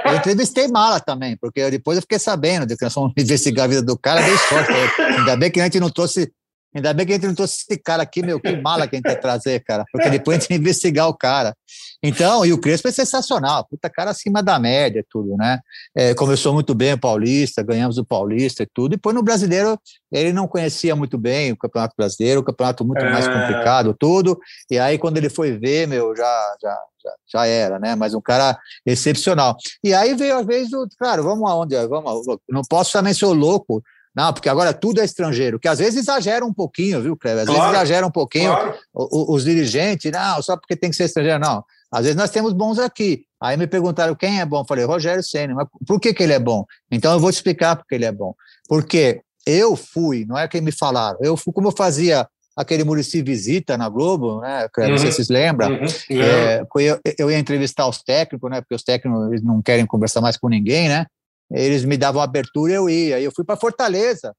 Speaker 2: Eu entrevistei mala também, porque depois eu fiquei sabendo de que nós fomos investigar a vida do cara, dei sorte. Ainda bem que a gente não trouxe Ainda bem que a gente não trouxe esse cara aqui, meu, que mala que a gente ia trazer, cara, porque depois a gente ia investigar o cara. Então, e o Crespo é sensacional, puta cara acima da média tudo, né? É, começou muito bem o Paulista, ganhamos o Paulista e tudo, e depois no Brasileiro ele não conhecia muito bem o Campeonato Brasileiro, o campeonato muito é... mais complicado, tudo, e aí quando ele foi ver, meu, já, já, já, já era, né? Mas um cara excepcional. E aí veio às vezes, claro, vamos aonde? Vamos, não posso também ser louco, não, porque agora tudo é estrangeiro, que às vezes exagera um pouquinho, viu, Cleber? Às claro, vezes exagera um pouquinho claro. os, os, dirigentes, não, só porque tem que ser estrangeiro, não. Às vezes nós temos bons aqui. Aí me perguntaram quem é bom. Eu falei, Rogério Senna. Mas por que, que ele é bom? Então eu vou te explicar porque ele é bom. Porque eu fui, não é quem me falaram, eu fui como eu fazia aquele Murici Visita na Globo, né? Uhum. Não sei se vocês lembram. Uhum. É, eu, eu ia entrevistar os técnicos, né? Porque os técnicos não querem conversar mais com ninguém, né? Eles me davam abertura e eu ia. Eu fui para Fortaleza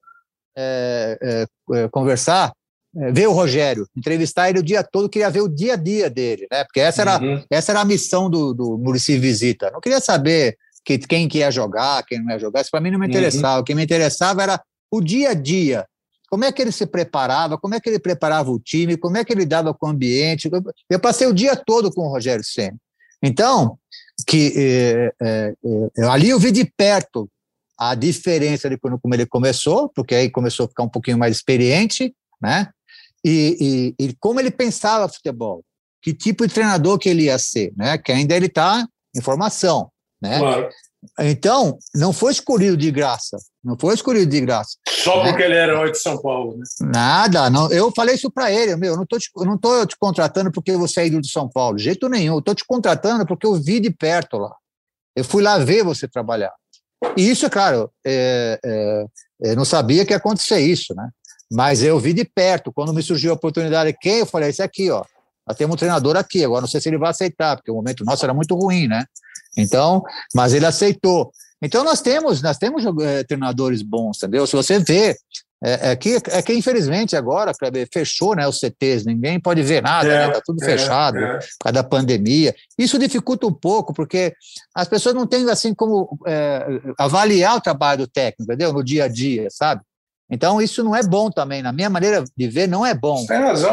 Speaker 2: é, é, é conversar, é, ver o Rogério, entrevistar ele o dia todo, queria ver o dia a dia dele, né? Porque essa era, uhum. essa era a missão do, do Murici Visita. Não queria saber que, quem que ia jogar, quem não ia jogar, isso para mim não me uhum. interessava. Uhum. O que me interessava era o dia a dia. Como é que ele se preparava, como é que ele preparava o time, como é que ele dava com o ambiente. Eu passei o dia todo com o Rogério Senna. Então, que é, é, é, ali eu vi de perto a diferença de quando como ele começou, porque aí começou a ficar um pouquinho mais experiente, né? E, e, e como ele pensava futebol, que tipo de treinador que ele ia ser, né? Que ainda ele está em formação, né? Claro. Então, não foi escolhido de graça. Não foi escolhido de graça.
Speaker 1: Só né? porque ele era herói de São Paulo, né?
Speaker 2: Nada, não, eu falei isso para ele, meu, eu não estou te, não tô te contratando porque você é ídolo de São Paulo, de jeito nenhum. Eu estou te contratando porque eu vi de perto lá. Eu fui lá ver você trabalhar. E isso, é claro, é, é, eu não sabia que ia acontecer isso, né? Mas eu vi de perto, quando me surgiu a oportunidade, quem? Eu falei, esse aqui, ó. Nós temos um treinador aqui, agora não sei se ele vai aceitar, porque o momento nosso era muito ruim, né? Então, mas ele aceitou. Então nós temos, nós temos é, treinadores bons, entendeu? Se você vê, é, é, que, é que infelizmente agora, Kleber, fechou né, os CTs, ninguém pode ver nada, é, né, tá tudo é, fechado é. por causa da pandemia. Isso dificulta um pouco, porque as pessoas não têm assim como é, avaliar o trabalho do técnico, entendeu? No dia a dia, sabe? Então, isso não é bom também, na minha maneira de ver, não é bom. Razão.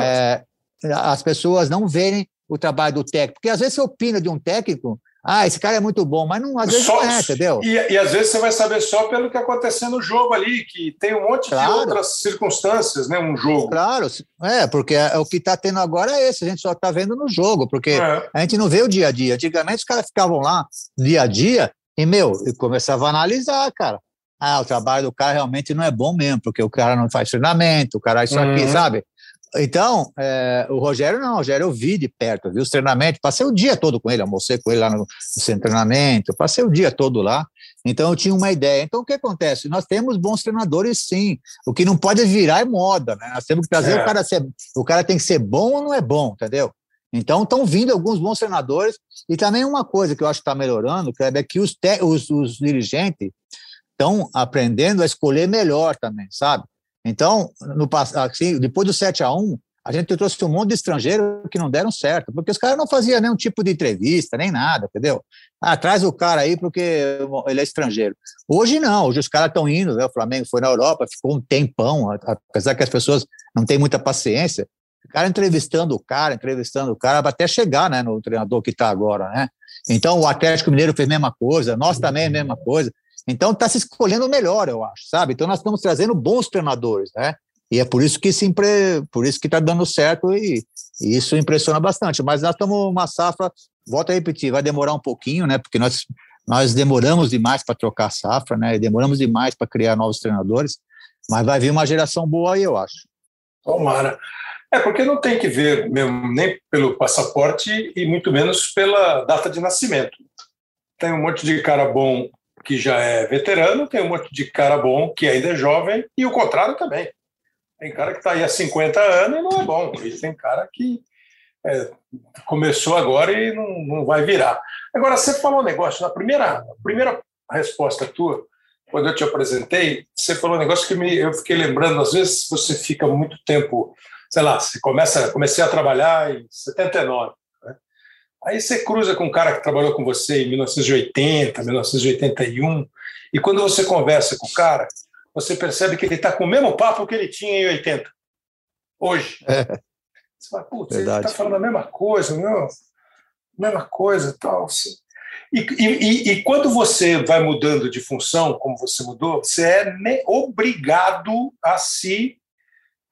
Speaker 2: as pessoas não verem o trabalho do técnico, porque às vezes você opina de um técnico ah, esse cara é muito bom, mas não, às vezes só, não é, entendeu?
Speaker 1: E, e, às vezes você vai saber só pelo que aconteceu no jogo ali, que tem um monte claro. de outras circunstâncias, né? Um jogo.
Speaker 2: Claro, é, porque é, o que está tendo agora é esse, a gente só está vendo no jogo, porque é. a gente não vê o dia a dia. Antigamente os caras ficavam lá dia a dia e, meu, e começava a analisar, cara. Ah, o trabalho do cara realmente não é bom mesmo, porque o cara não faz treinamento, o cara isso aqui, uhum. sabe? Então, é, o Rogério não, o Rogério eu vi de perto, vi os treinamentos, passei o dia todo com ele, almocei com ele lá no, no treinamento, passei o dia todo lá, então eu tinha uma ideia. Então, o que acontece? Nós temos bons treinadores, sim, o que não pode virar é moda, né? Nós temos que trazer é. o cara ser, o cara tem que ser bom ou não é bom, entendeu? Então, estão vindo alguns bons treinadores, e também uma coisa que eu acho que está melhorando, é que os, te, os, os dirigentes estão aprendendo a escolher melhor também, sabe? Então, no, assim, depois do 7 a 1 a gente trouxe um monte de estrangeiro que não deram certo, porque os caras não faziam nenhum tipo de entrevista, nem nada, entendeu? Ah, traz o cara aí porque ele é estrangeiro. Hoje não, hoje os caras estão indo, né? o Flamengo foi na Europa, ficou um tempão, apesar que as pessoas não têm muita paciência, o cara entrevistando o cara, entrevistando o cara, até chegar né, no treinador que está agora, né? Então, o Atlético Mineiro fez a mesma coisa, nós também a mesma coisa. Então está se escolhendo melhor, eu acho, sabe? Então nós estamos trazendo bons treinadores, né? E é por isso que por isso que está dando certo e... e, isso impressiona bastante. Mas nós estamos uma safra, volto a repetir, vai demorar um pouquinho, né? Porque nós nós demoramos demais para trocar safra, né? Demoramos demais para criar novos treinadores, mas vai vir uma geração boa aí, eu acho.
Speaker 1: Tomara. É porque não tem que ver mesmo, nem pelo passaporte e muito menos pela data de nascimento. Tem um monte de cara bom que já é veterano, tem um monte de cara bom que ainda é jovem, e o contrário também. Tem cara que está aí há 50 anos e não é bom, e tem cara que é, começou agora e não, não vai virar. Agora, você falou um negócio, na primeira, na primeira resposta tua, quando eu te apresentei, você falou um negócio que me, eu fiquei lembrando, às vezes você fica muito tempo, sei lá, você começa, comecei a trabalhar em 79, Aí você cruza com um cara que trabalhou com você em 1980, 1981, e quando você conversa com o cara, você percebe que ele está com o mesmo papo que ele tinha em 80, hoje. É. Você fala, putz, ele está falando a mesma coisa, meu, mesma coisa tal. Assim. E, e, e, quando você vai mudando de função, como você mudou, você é obrigado a se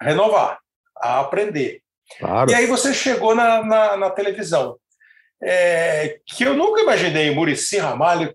Speaker 1: renovar, a aprender. Claro. E aí você chegou na, na, na televisão é, que eu nunca imaginei Murici Ramalho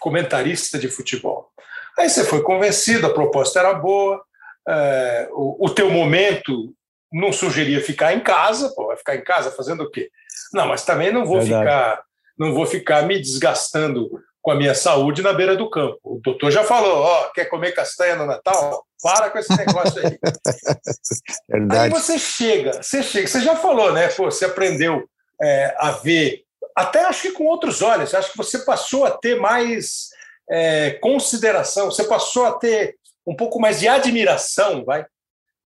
Speaker 1: comentarista de futebol. Aí você foi convencido, a proposta era boa, é, o, o, teu momento não sugeria ficar em casa, pô, vai ficar em casa fazendo o quê? Não, mas também não vou Verdade. ficar, não vou ficar me desgastando com a minha saúde na beira do campo. O doutor já falou, ó, quer comer castanha no Natal? Para com esse negócio aí. Verdade. Aí você chega, você chega, você já falou, né? Pô, você aprendeu é, a ver até acho que com outros olhos. Acho que você passou a ter mais é, consideração, você passou a ter um pouco mais de admiração, vai,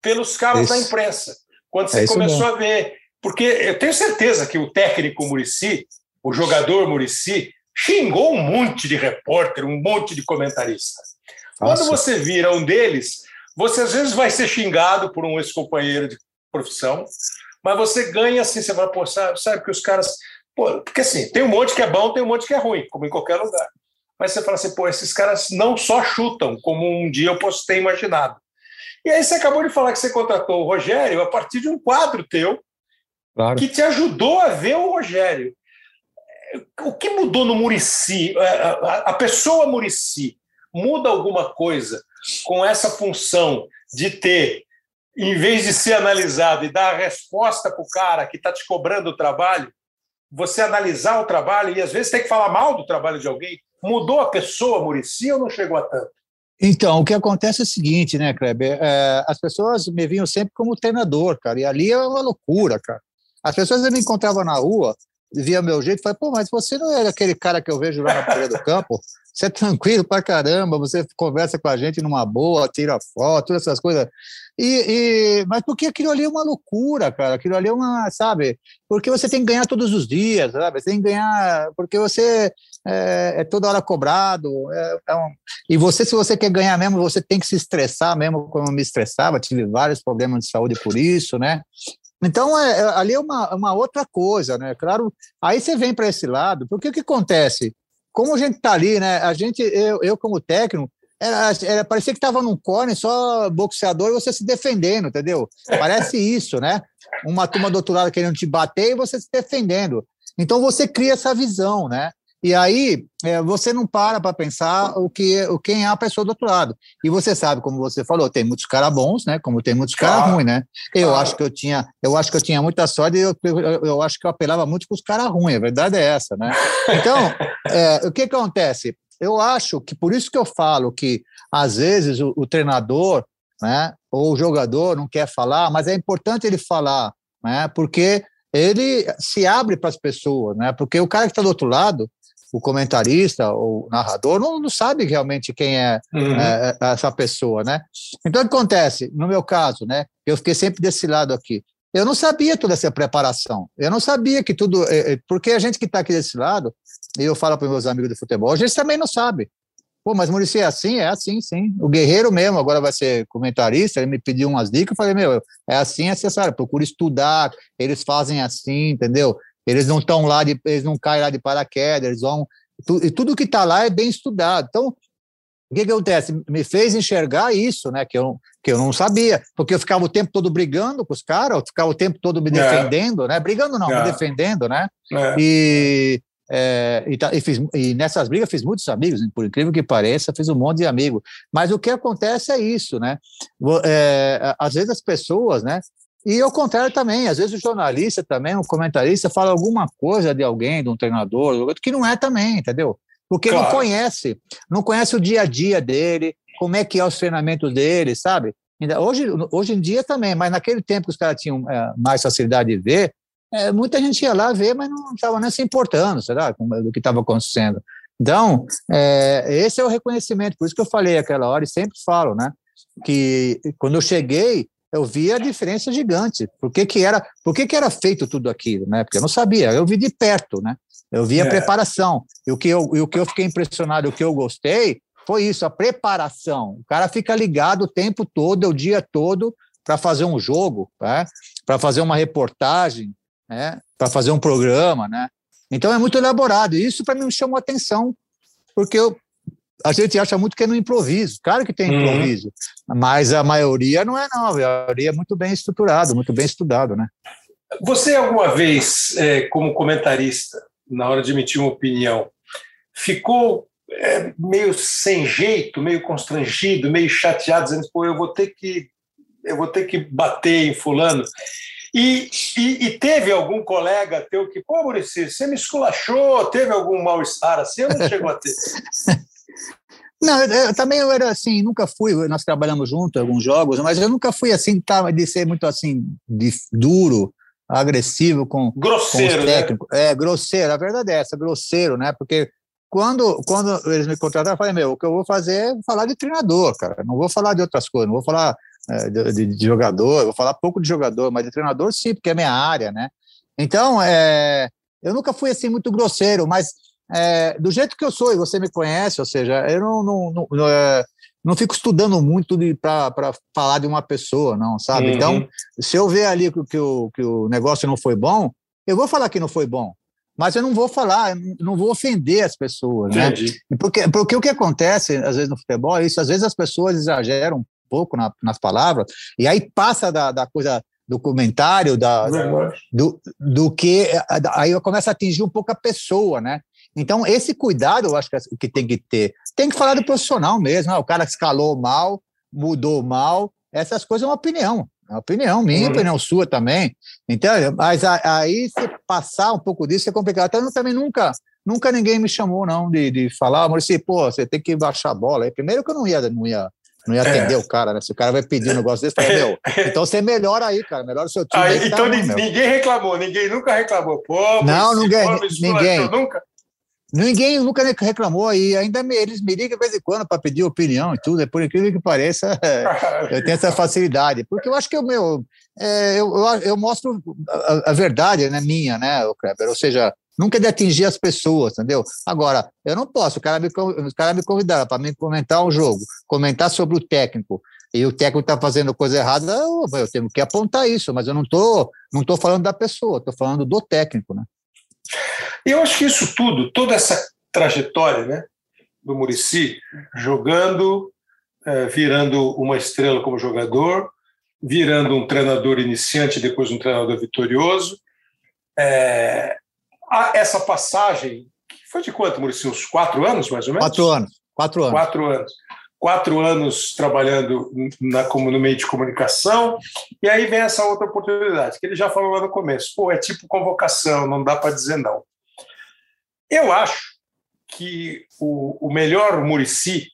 Speaker 1: pelos caras da imprensa. Quando você é começou mesmo. a ver. Porque eu tenho certeza que o técnico Murici, o jogador Murici, xingou um monte de repórter, um monte de comentarista. Quando você vira um deles, você às vezes vai ser xingado por um ex-companheiro de profissão, mas você ganha assim, você vai, pô, sabe, sabe que os caras Pô, porque assim, tem um monte que é bom, tem um monte que é ruim, como em qualquer lugar. mas você fala assim, pô, esses caras não só chutam, como um dia eu posso ter imaginado. E aí você acabou de falar que você contratou o Rogério a partir de um quadro teu claro. que te ajudou a ver o Rogério. O que mudou no Murici? É, a pessoa Murici muda alguma coisa com essa função de ter, em vez de ser analisado e dar a resposta para o cara que está te cobrando o trabalho, você analisar o trabalho e às vezes tem que falar mal do trabalho de alguém. Mudou a pessoa, Murici, ou não chegou a tanto?
Speaker 2: Então, o que acontece é o seguinte, né, Kleber? É, as pessoas me viam sempre como treinador, cara, e ali é uma loucura, cara. As pessoas me encontravam na rua, via meu jeito, e falavam, pô, mas você não é aquele cara que eu vejo lá na praia do campo? Você é tranquilo pra caramba, você conversa com a gente numa boa, tira foto, todas essas coisas. E, e, mas porque aquilo ali é uma loucura, cara. Aquilo ali é uma, sabe? Porque você tem que ganhar todos os dias, sabe? Você tem que ganhar, porque você é, é toda hora cobrado. É, é um, e você, se você quer ganhar mesmo, você tem que se estressar mesmo, como eu me estressava. Tive vários problemas de saúde por isso, né? Então, é, é ali é uma, uma outra coisa, né? Claro, aí você vem para esse lado, porque o que acontece? Como a gente está ali, né? A gente, eu, eu como técnico, era, era, parecia que estava num corner só boxeador e você se defendendo, entendeu? Parece isso, né? Uma turma do outro lado querendo te bater e você se defendendo. Então você cria essa visão, né? E aí é, você não para para pensar o que o quem é a pessoa do outro lado. E você sabe, como você falou, tem muitos caras bons, né? Como tem muitos caras ruins, né? Eu claro. acho que eu tinha, eu acho que eu tinha muita sorte e eu, eu, eu acho que eu apelava muito com os caras ruins. A verdade é essa, né? Então, é, o que, que acontece? Eu acho que por isso que eu falo que às vezes o, o treinador, né? Ou o jogador não quer falar, mas é importante ele falar, né? Porque ele se abre para as pessoas, né? Porque o cara que está do outro lado, o comentarista ou narrador não, não sabe realmente quem é, uhum. é, é, essa pessoa, né? Então, o que acontece? No meu caso, né? Eu fiquei sempre desse lado aqui. Eu não sabia toda essa preparação. Eu não sabia que tudo. É, é porque a gente que está aqui desse lado, e eu falo para meus amigos de futebol, a gente também não sabe. Pô, mas Maurício é assim? É assim, sim. O Guerreiro mesmo agora vai ser comentarista, ele me pediu umas dicas, eu falei, meu, é assim, é necessário, procura estudar, eles fazem assim, entendeu? Eles não estão lá, de, eles não caem lá de paraquedas, eles vão. Tu, e tudo que está lá é bem estudado. Então, o que, que acontece? Me fez enxergar isso, né? Que eu, que eu não sabia, porque eu ficava o tempo todo brigando com os caras, eu ficava o tempo todo me é. defendendo, é. né? Brigando não, é. me defendendo, né? É. E, é, e, tá, e, fiz, e, nessas brigas fiz muitos amigos, por incrível que pareça, fiz um monte de amigos. Mas o que acontece é isso, né? É, às vezes as pessoas, né? E ao contrário também, às vezes o jornalista também, o comentarista, fala alguma coisa de alguém, de um treinador, que não é também, entendeu? Porque claro. não conhece, não conhece o dia a dia dele, como é que é os treinamentos dele, sabe? Hoje, hoje em dia também, mas naquele tempo que os caras tinham é, mais facilidade de ver, é, muita gente ia lá ver, mas não estava nem se importando, será, do que estava acontecendo. Então, é, esse é o reconhecimento, por isso que eu falei aquela hora e sempre falo, né? Que quando eu cheguei, eu vi a diferença gigante. Por que, que era, por que, que era feito tudo aquilo, né? Porque eu não sabia, eu vi de perto, né? Eu vi a é. preparação. E o que eu, e o que eu fiquei impressionado, o que eu gostei, foi isso, a preparação. O cara fica ligado o tempo todo, o dia todo, para fazer um jogo, né? para fazer uma reportagem, né? para fazer um programa, né? Então é muito elaborado. E isso para mim me chamou a atenção, porque eu, a gente acha muito que é no improviso. Claro que tem uhum. improviso, uhum. mas a maioria não é, não. A maioria é muito bem estruturado, muito bem estudado, né?
Speaker 1: Você alguma vez, é, como comentarista, na hora de emitir uma opinião, ficou é, meio sem jeito, meio constrangido, meio chateado, dizendo, pô, eu vou ter que, eu vou ter que bater em fulano. E, e, e, teve algum colega teu que, pô, Maurício, você me esculachou, teve algum mal-estar assim ou não chegou a ter?
Speaker 2: Não, eu, eu, também eu era assim, nunca fui, nós trabalhamos junto em alguns jogos, mas eu nunca fui assim, tá, de ser muito assim, de, duro, agressivo com,
Speaker 1: grosseiro, com os
Speaker 2: né? técnicos. Né? É, grosseiro, a verdade é essa, grosseiro, né? Porque quando, quando eles me contrataram, eu falei, meu, o que eu vou fazer é falar de treinador, cara, não vou falar de outras coisas, não vou falar é, de, de, jogador, vou falar pouco de jogador, mas de treinador sim, porque é minha área, né? Então, é, eu nunca fui assim muito grosseiro, mas é, do jeito que eu sou, e você me conhece, ou seja, eu não, não, não, é, não fico estudando muito para falar de uma pessoa, não, sabe? Uhum. Então, se eu ver ali que, que, o, que o negócio não foi bom, eu vou falar que não foi bom. mas eu não vou falar, não vou ofender as pessoas, né? Porque, porque o que acontece, às vezes, no futebol é isso, às vezes as pessoas exageram um pouco na, nas palavras, e aí passa da, da coisa do comentário, da, do, do que. Aí eu começo a atingir um pouco a pessoa, né? Então, esse cuidado eu acho que é o que tem que ter. Tem que falar do profissional mesmo, né? o cara escalou mal, mudou mal, essas coisas é uma opinião. É uma opinião minha, uhum. opinião sua também. Então, mas aí se passar um pouco disso é complicado. Até eu também nunca, nunca ninguém me chamou, não, de, de falar, Maurício, pô, você tem que baixar a bola. Primeiro que eu não ia, não ia, não ia atender é. o cara, né? Se o cara vai pedir um negócio desse, fala, meu, então você melhora aí, cara, melhora o seu time.
Speaker 1: Aí, então tá ninguém, ninguém reclamou, ninguém nunca reclamou. Pô,
Speaker 2: não, ninguém, ninguém. Nunca. Ninguém nunca reclamou e ainda me, eles me ligam de vez em quando para pedir opinião e tudo. É por incrível que pareça, eu tenho essa facilidade, porque eu acho que o meu, é, eu, eu, eu, mostro a, a, verdade, né, minha, né, o Kleber? Ou seja, nunca de atingir as pessoas, entendeu? Agora, eu não posso. O cara me, o cara me convidaram para me comentar o jogo, comentar sobre o técnico. E o técnico está fazendo coisa errada, eu, eu, tenho que apontar isso, mas eu não estou não tô falando da pessoa, estou falando do técnico, né?
Speaker 1: E eu acho que isso tudo, toda essa trajetória né, do Murici, jogando, é, virando uma estrela como jogador, virando um treinador iniciante, depois um treinador vitorioso, é, essa passagem, foi de quanto, Murici? Uns quatro anos, mais ou menos?
Speaker 2: Quatro anos. Quatro anos.
Speaker 1: Quatro anos. Quatro anos trabalhando na, como no meio de comunicação, e aí vem essa outra oportunidade, que ele já falou lá no começo. Pô, é tipo convocação, não dá para dizer não. Eu acho que o, o melhor Murici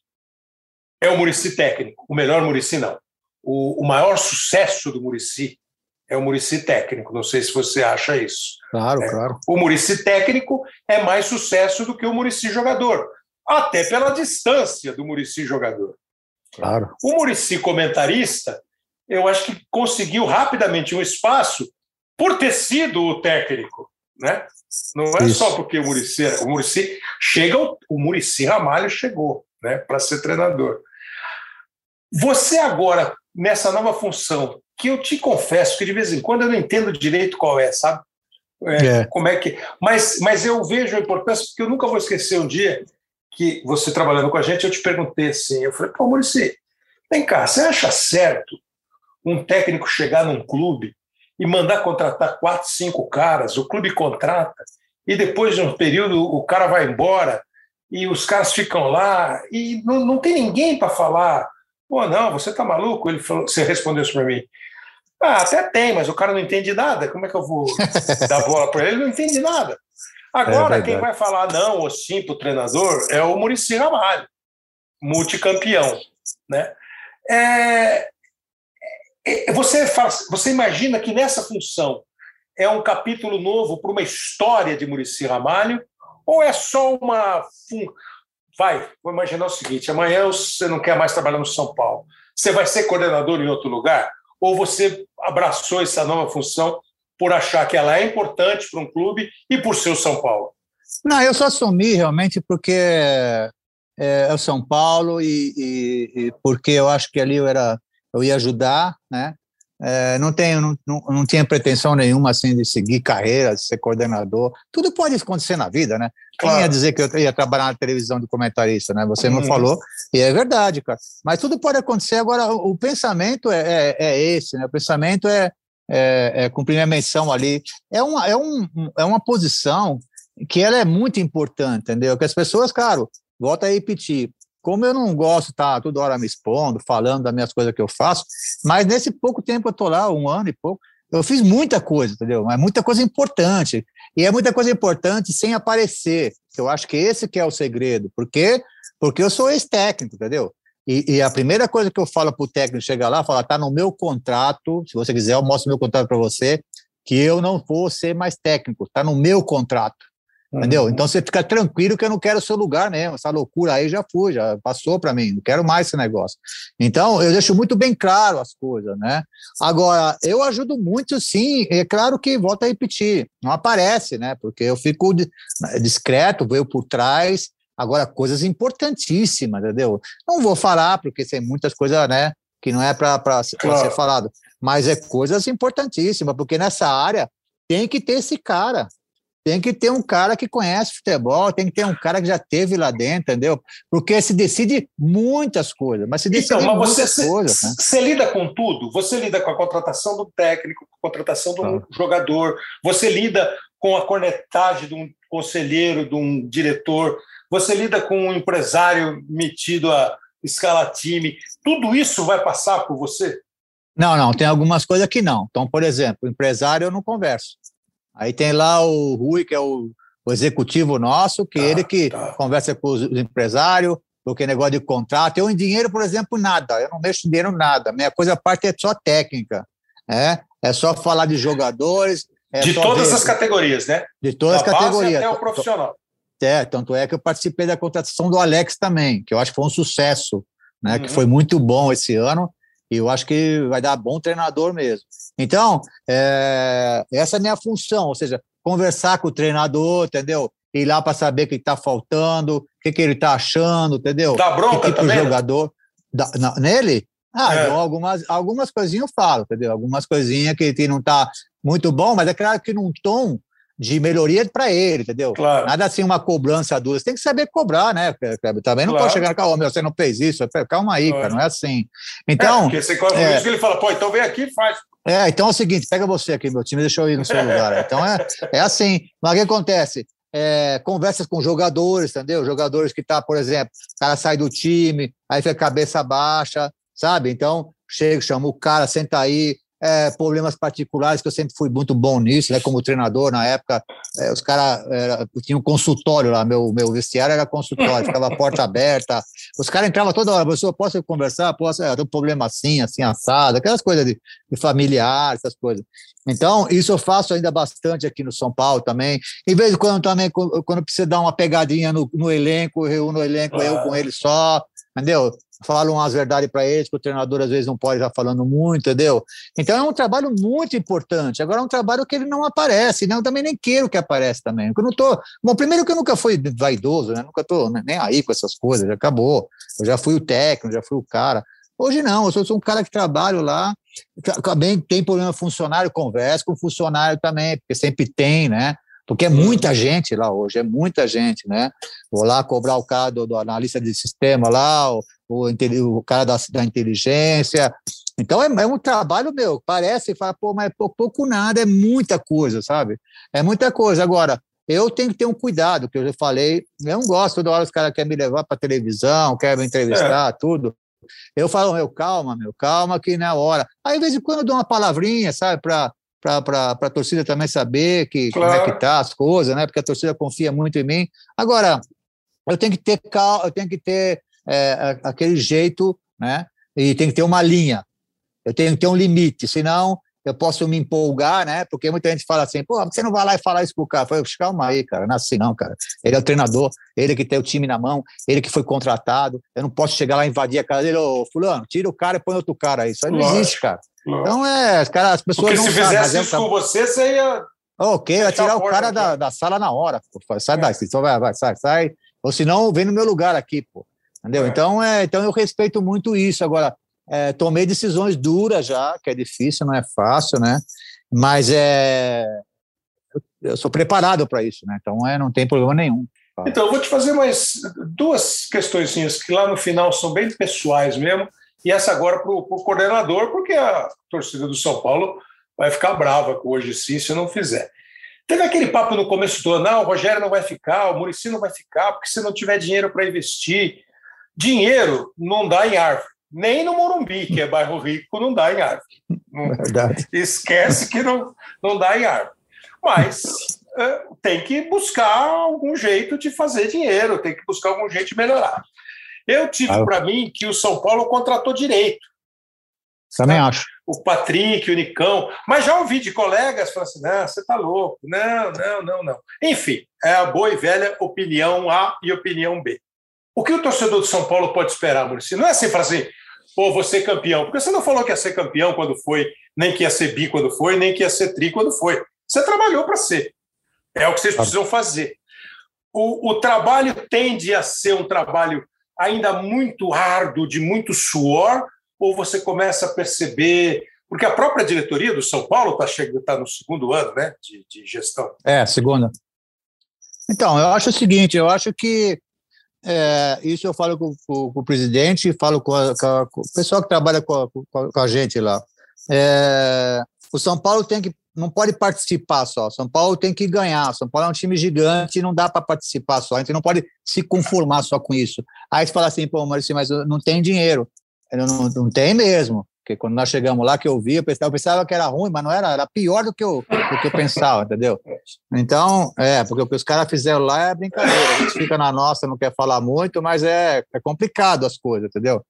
Speaker 1: é o Murici técnico. O melhor Murici não. O, o maior sucesso do Murici é o Murici técnico. Não sei se você acha isso.
Speaker 2: Claro,
Speaker 1: é,
Speaker 2: claro.
Speaker 1: O Murici técnico é mais sucesso do que o Murici jogador, até pela distância do Murici jogador.
Speaker 2: Claro.
Speaker 1: O Murici comentarista, eu acho que conseguiu rapidamente um espaço por ter sido o técnico, né? Não é Isso. só porque o Murici, o Murici chega, o Murici Ramalho chegou, né, para ser treinador. Você agora nessa nova função, que eu te confesso que de vez em quando eu não entendo direito qual é, sabe? É, é. Como é que? Mas, mas eu vejo a importância porque eu nunca vou esquecer um dia que você trabalhando com a gente, eu te perguntei assim, eu falei, pô, Murici, vem cá, você acha certo um técnico chegar num clube e mandar contratar quatro, cinco caras, o clube contrata, e depois de um período o cara vai embora e os caras ficam lá e não, não tem ninguém para falar. Pô, não, você tá maluco? Ele falou, você respondeu isso para mim. Ah, até tem, mas o cara não entende nada. Como é que eu vou dar bola para ele? Ele não entende nada. Agora, é quem vai falar não ou sim para o treinador é o Murici Ramalho, multicampeão. Né? É, é, você, faz, você imagina que nessa função é um capítulo novo para uma história de Murici Ramalho ou é só uma. Vai, vou imaginar o seguinte: amanhã você não quer mais trabalhar no São Paulo. Você vai ser coordenador em outro lugar? Ou você abraçou essa nova função por achar que ela é importante para um clube e por ser o São Paulo?
Speaker 2: Não, eu só assumi realmente porque é, é o São Paulo e, e, e porque eu acho que ali eu era eu ia ajudar, né? É, não tenho, não, não, não tinha pretensão nenhuma assim de seguir carreira, de ser coordenador. Tudo pode acontecer na vida, né? Claro. Quem ia dizer que eu ia trabalhar na televisão de comentarista, né? Você me uhum. falou, e é verdade, cara. Mas tudo pode acontecer. Agora, o, pensamento é, é, é, esse, né? O pensamento é, é, é, cumprir minha menção ali. É uma, é, um, é uma posição que ela é muito importante, entendeu? Que as pessoas, claro, volta a repetir, como eu não gosto estar toda hora me expondo, falando das minhas coisas que eu faço, mas nesse pouco tempo eu estou lá, um ano e pouco, eu fiz muita coisa, entendeu? Mas muita coisa importante. E é muita coisa importante sem aparecer. Eu acho que esse que é o segredo. Por quê? Porque eu sou ex-técnico, entendeu? E, e, a primeira coisa que eu falo para o técnico chegar lá, falar, tá no meu contrato, se você quiser, eu mostro meu contrato para você, que eu não vou ser mais técnico, tá no meu contrato. Entendeu? Uhum. Então você fica tranquilo que eu não quero o seu lugar mesmo. Essa loucura aí já foi, já passou para mim. Não quero mais esse negócio. Então eu deixo muito bem claro as coisas, né? Agora eu ajudo muito, sim. É claro que volta a repetir, não aparece, né? Porque eu fico discreto, veio por trás. Agora coisas importantíssimas, entendeu? Não vou falar porque tem muitas coisas, né? Que não é para claro. ser falado, mas é coisas importantíssimas porque nessa área tem que ter esse cara tem que ter um cara que conhece futebol, tem que ter um cara que já teve lá dentro, entendeu? Porque se decide muitas coisas, mas se decide então, mas muitas
Speaker 1: você,
Speaker 2: coisas.
Speaker 1: Né? Você lida com tudo? Você lida com a contratação do técnico, com a contratação do ah. jogador, você lida com a cornetagem de um conselheiro, de um diretor, você lida com um empresário metido a escala time, tudo isso vai passar por você?
Speaker 2: Não, não, tem algumas coisas que não. Então, por exemplo, empresário eu não converso. Aí tem lá o Rui, que é o, o executivo nosso, que tá, ele que tá. conversa com os empresários, porque negócio de contrato. Eu em dinheiro, por exemplo, nada. Eu não mexo em dinheiro nada. Minha coisa a parte é só técnica. É, é só falar de jogadores. É
Speaker 1: de todas ver, as categorias, né?
Speaker 2: De todas da as categorias.
Speaker 1: Até o profissional.
Speaker 2: É, tanto é que eu participei da contratação do Alex também, que eu acho que foi um sucesso, né? Uhum. Que foi muito bom esse ano e eu acho que vai dar bom treinador mesmo. Então, é, essa é a minha função, ou seja, conversar com o treinador, entendeu? Ir lá para saber o que está faltando, o que, que ele está achando, entendeu?
Speaker 1: Dá bronca
Speaker 2: que tipo
Speaker 1: também?
Speaker 2: Né? jogador. Da, na, nele? Ah, é. então algumas, algumas coisinhas eu falo, entendeu? Algumas coisinhas que, que não está muito bom, mas é claro que num tom de melhoria para ele, entendeu?
Speaker 1: Claro.
Speaker 2: Nada assim, uma cobrança dura. Você tem que saber cobrar, né, Kleber? Também não claro. pode chegar, calma, meu, você não fez isso. Calma aí, claro. cara, não é assim. Então. É,
Speaker 1: porque você corre é, que ele fala, pô, então vem aqui e faz.
Speaker 2: É, então é o seguinte, pega você aqui, meu time, deixa eu ir no seu lugar. Então é, é assim. Mas o que acontece? É, conversas com jogadores, entendeu? Jogadores que tá, por exemplo, o cara sai do time, aí fica cabeça baixa, sabe? Então, chega, chama o cara, senta aí, é, problemas particulares, que eu sempre fui muito bom nisso, né? Como treinador, na época, é, os caras tinham um consultório lá, meu, meu vestiário era consultório, ficava a porta aberta, os caras entravam toda hora, professor, posso conversar? Posso, é, tem um problema assim, assim, assado, aquelas coisas de, de familiar, essas coisas. Então, isso eu faço ainda bastante aqui no São Paulo também. Em vez de quando também, quando precisa dar uma pegadinha no, no elenco, eu reúno o elenco, ah. eu com ele só, entendeu? Falam umas verdades para eles, que o treinador às vezes não pode estar falando muito, entendeu? Então é um trabalho muito importante. Agora é um trabalho que ele não aparece, né? Eu também nem quero que apareça também. Eu não tô. Bom, primeiro que eu nunca fui vaidoso, né? Nunca tô nem aí com essas coisas, já acabou. Eu já fui o técnico, já fui o cara. Hoje não, eu sou, sou um cara que trabalho lá, também tem problema funcionário, converso com funcionário também, porque sempre tem, né? porque é muita gente lá hoje, é muita gente, né? Vou lá cobrar o cara do, do analista de sistema lá, o, o, o cara da, da inteligência. Então é, é, um trabalho meu, parece, fala, pô, mas é pouco nada, é muita coisa, sabe? É muita coisa. Agora, eu tenho que ter um cuidado, que eu já falei, eu não gosto, toda hora os caras querem me levar para televisão, querem me entrevistar, é. tudo. Eu falo, meu, calma, meu, calma, que é hora. Aí, de vez em quando, eu dou uma palavrinha, sabe, para para a torcida também saber que, claro. como é que tá as coisas, né? Porque a torcida confia muito em mim. Agora, eu tenho que ter cal, eu tenho que ter é, aquele jeito, né? E tem que ter uma linha. Eu tenho que ter um limite, senão eu posso me empolgar, né? Porque muita gente fala assim, pô, você não vai lá e falar isso pro cara. Eu falei, calma aí, cara, não é assim não, cara. Ele é o treinador, ele que tem o time na mão, ele que foi contratado. Eu não posso chegar lá e invadir a casa dele, ô, fulano, tira o cara e põe outro cara aí. Isso aí não existe, cara. Então é, cara, as pessoas
Speaker 1: Porque
Speaker 2: não
Speaker 1: se fizesse é isso com você, você ia.
Speaker 2: Ok, vai tirar o cara da, da sala na hora. Pô. Sai é. daí, só vai, vai, sai, sai. Ou senão vem no meu lugar aqui, pô. Entendeu? É. Então, é, então eu respeito muito isso. Agora, é, tomei decisões duras já, que é difícil, não é fácil, né? Mas é, eu sou preparado para isso, né? Então é, não tem problema nenhum.
Speaker 1: Então, eu vou te fazer mais duas questões que lá no final são bem pessoais mesmo e essa agora para o coordenador, porque a torcida do São Paulo vai ficar brava com hoje sim se não fizer. Teve aquele papo no começo do ano, não, o Rogério não vai ficar, o Murici não vai ficar, porque se não tiver dinheiro para investir. Dinheiro não dá em árvore. Nem no Morumbi, que é bairro rico, não dá em árvore. Verdade. Esquece que não, não dá em árvore. Mas é, tem que buscar algum jeito de fazer dinheiro, tem que buscar algum jeito de melhorar. Eu tive ah. para mim que o São Paulo contratou direito.
Speaker 2: Também acho.
Speaker 1: O Patrick, o Nicão. Mas já ouvi de colegas falando assim: não, você está louco. Não, não, não, não. Enfim, é a boa e velha opinião A e opinião B. O que o torcedor do São Paulo pode esperar, Maurício? Não é assim fazer, assim, pô, vou ser campeão. Porque você não falou que ia ser campeão quando foi, nem que ia ser bi quando foi, nem que ia ser tri quando foi. Você trabalhou para ser. É o que vocês precisam fazer. O, o trabalho tende a ser um trabalho ainda muito árduo, de muito suor, ou você começa a perceber. Porque a própria diretoria do São Paulo está chegando, tá no segundo ano né, de, de gestão.
Speaker 2: É, segunda. Então, eu acho o seguinte, eu acho que é, isso eu falo com, com, com, o presidente, falo com, a, com, o pessoal que trabalha com a, gente lá. É, o São Paulo tem que não pode participar só. São Paulo tem que ganhar. São Paulo é um time gigante, não dá para participar só. A gente não pode se conformar só com isso. Aí você fala assim, pô, Maurício, mas não tem dinheiro. Não, não tem mesmo. Porque quando nós chegamos lá, que eu vi, eu pensava, eu pensava que era ruim, mas não era, era pior do que eu, do que eu pensava, entendeu? Então, é, porque o que os caras fizeram lá é brincadeira. A gente fica na nossa, não quer falar muito, mas é, é complicado as coisas, entendeu?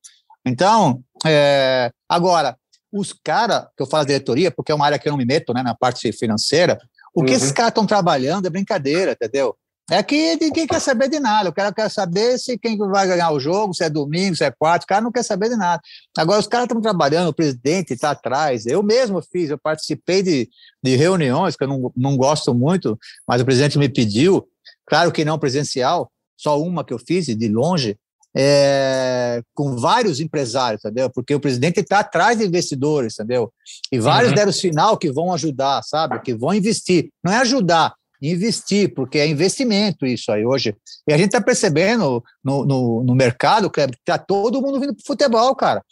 Speaker 2: Então, é, agora, os caras, que eu falo diretoria, porque é uma área que eu não me meto, né, na parte financeira, o que uhum. esses caras estão trabalhando é brincadeira, entendeu? É que ninguém quer saber de nada. O cara quer saber se quem vai ganhar o jogo, se é domingo, se é quarto. O cara não quer saber de nada. Agora, os caras estão trabalhando, o presidente está atrás. Eu mesmo fiz, eu participei de, de reuniões que eu não, não gosto muito, mas o presidente me pediu. Claro que não presencial, só uma que eu fiz, de longe, é, com vários empresários, entendeu? Porque o presidente está atrás de investidores, entendeu? E vários uhum. deram sinal que vão ajudar, sabe? Que vão investir. Não é ajudar, investir, porque é investimento isso aí hoje. E a gente está percebendo no, no, no mercado, que está todo mundo vindo para o futebol, cara.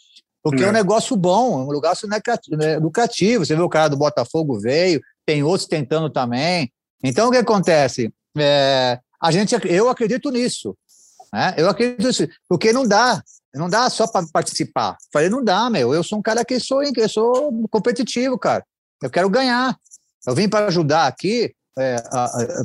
Speaker 2: Porque é. é um negócio bom, é um negócio né, lucrativo. Você vê o cara do Botafogo veio, tem outros tentando também. Então, o que acontece? É, a gente, eu acredito nisso. Né? Eu acredito nisso, porque não dá. Não dá só para participar. Falei, não dá, meu. Eu sou um cara que sou, eu sou competitivo, cara. Eu quero ganhar. Eu vim para ajudar aqui, é,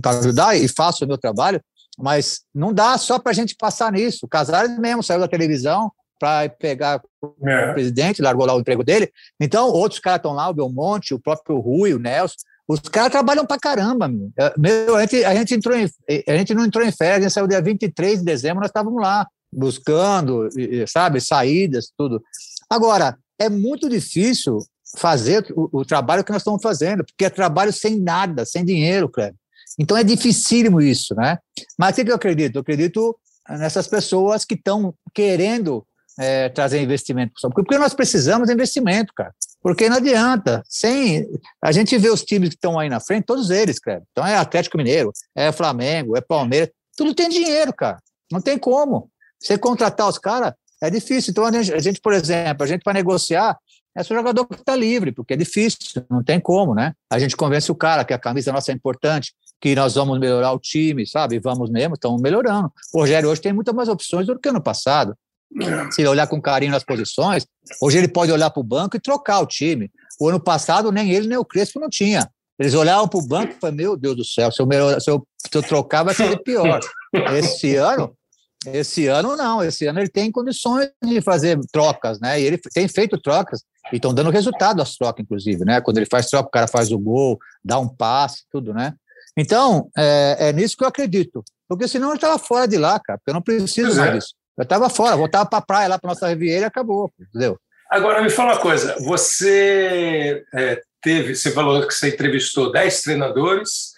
Speaker 2: para ajudar e faço o meu trabalho, mas não dá só para a gente passar nisso. O Casares mesmo saiu da televisão para pegar é. o presidente, largou lá o emprego dele. Então, outros caras estão lá, o Belmonte, o próprio Rui, o Nelson. Os caras trabalham para caramba, meu. É, meu. a, gente, a, gente entrou em, a gente não entrou em férias, a gente saiu dia 23 de dezembro, nós estávamos lá buscando, sabe, saídas, tudo. Agora, é muito difícil fazer o, o, trabalho que nós estamos fazendo, porque é trabalho sem nada, sem dinheiro, Cleber. Então é dificílimo isso, né? Mas o que eu acredito? Eu acredito nessas pessoas que estão querendo é, trazer investimento. Porque nós precisamos de investimento, cara. Porque não adianta. Sem a gente vê os times que estão aí na frente, todos eles, cara. Então é Atlético Mineiro, é Flamengo, é Palmeiras, tudo tem dinheiro, cara. Não tem como. Você contratar os caras é difícil. Então a gente, a gente por exemplo, a gente para negociar, é só o jogador que está livre, porque é difícil, não tem como, né? A gente convence o cara que a camisa nossa é importante, que nós vamos melhorar o time, sabe? Vamos mesmo, estamos melhorando. O Rogério hoje tem muitas mais opções do que ano passado. Se ele olhar com carinho nas posições, hoje ele pode olhar para o banco e trocar o time. O ano passado, nem ele nem o Crespo não tinha. Eles olhavam para o banco e falavam, meu Deus do céu, se eu, melhor, se eu, se eu trocar vai ser pior. Esse ano, esse ano não, esse ano ele tem condições de fazer trocas, né? E ele tem feito trocas e estão dando resultado as trocas, inclusive, né? Quando ele faz troca, o cara faz o gol, dá um passe, tudo, né? Então, é, é nisso que eu acredito. Porque senão eu estava fora de lá, cara, porque eu não preciso mais é. disso. Eu estava fora, voltava para a praia lá para nossa Riviera e acabou, entendeu?
Speaker 1: Agora, me fala uma coisa, você é, teve, você falou que você entrevistou 10 treinadores,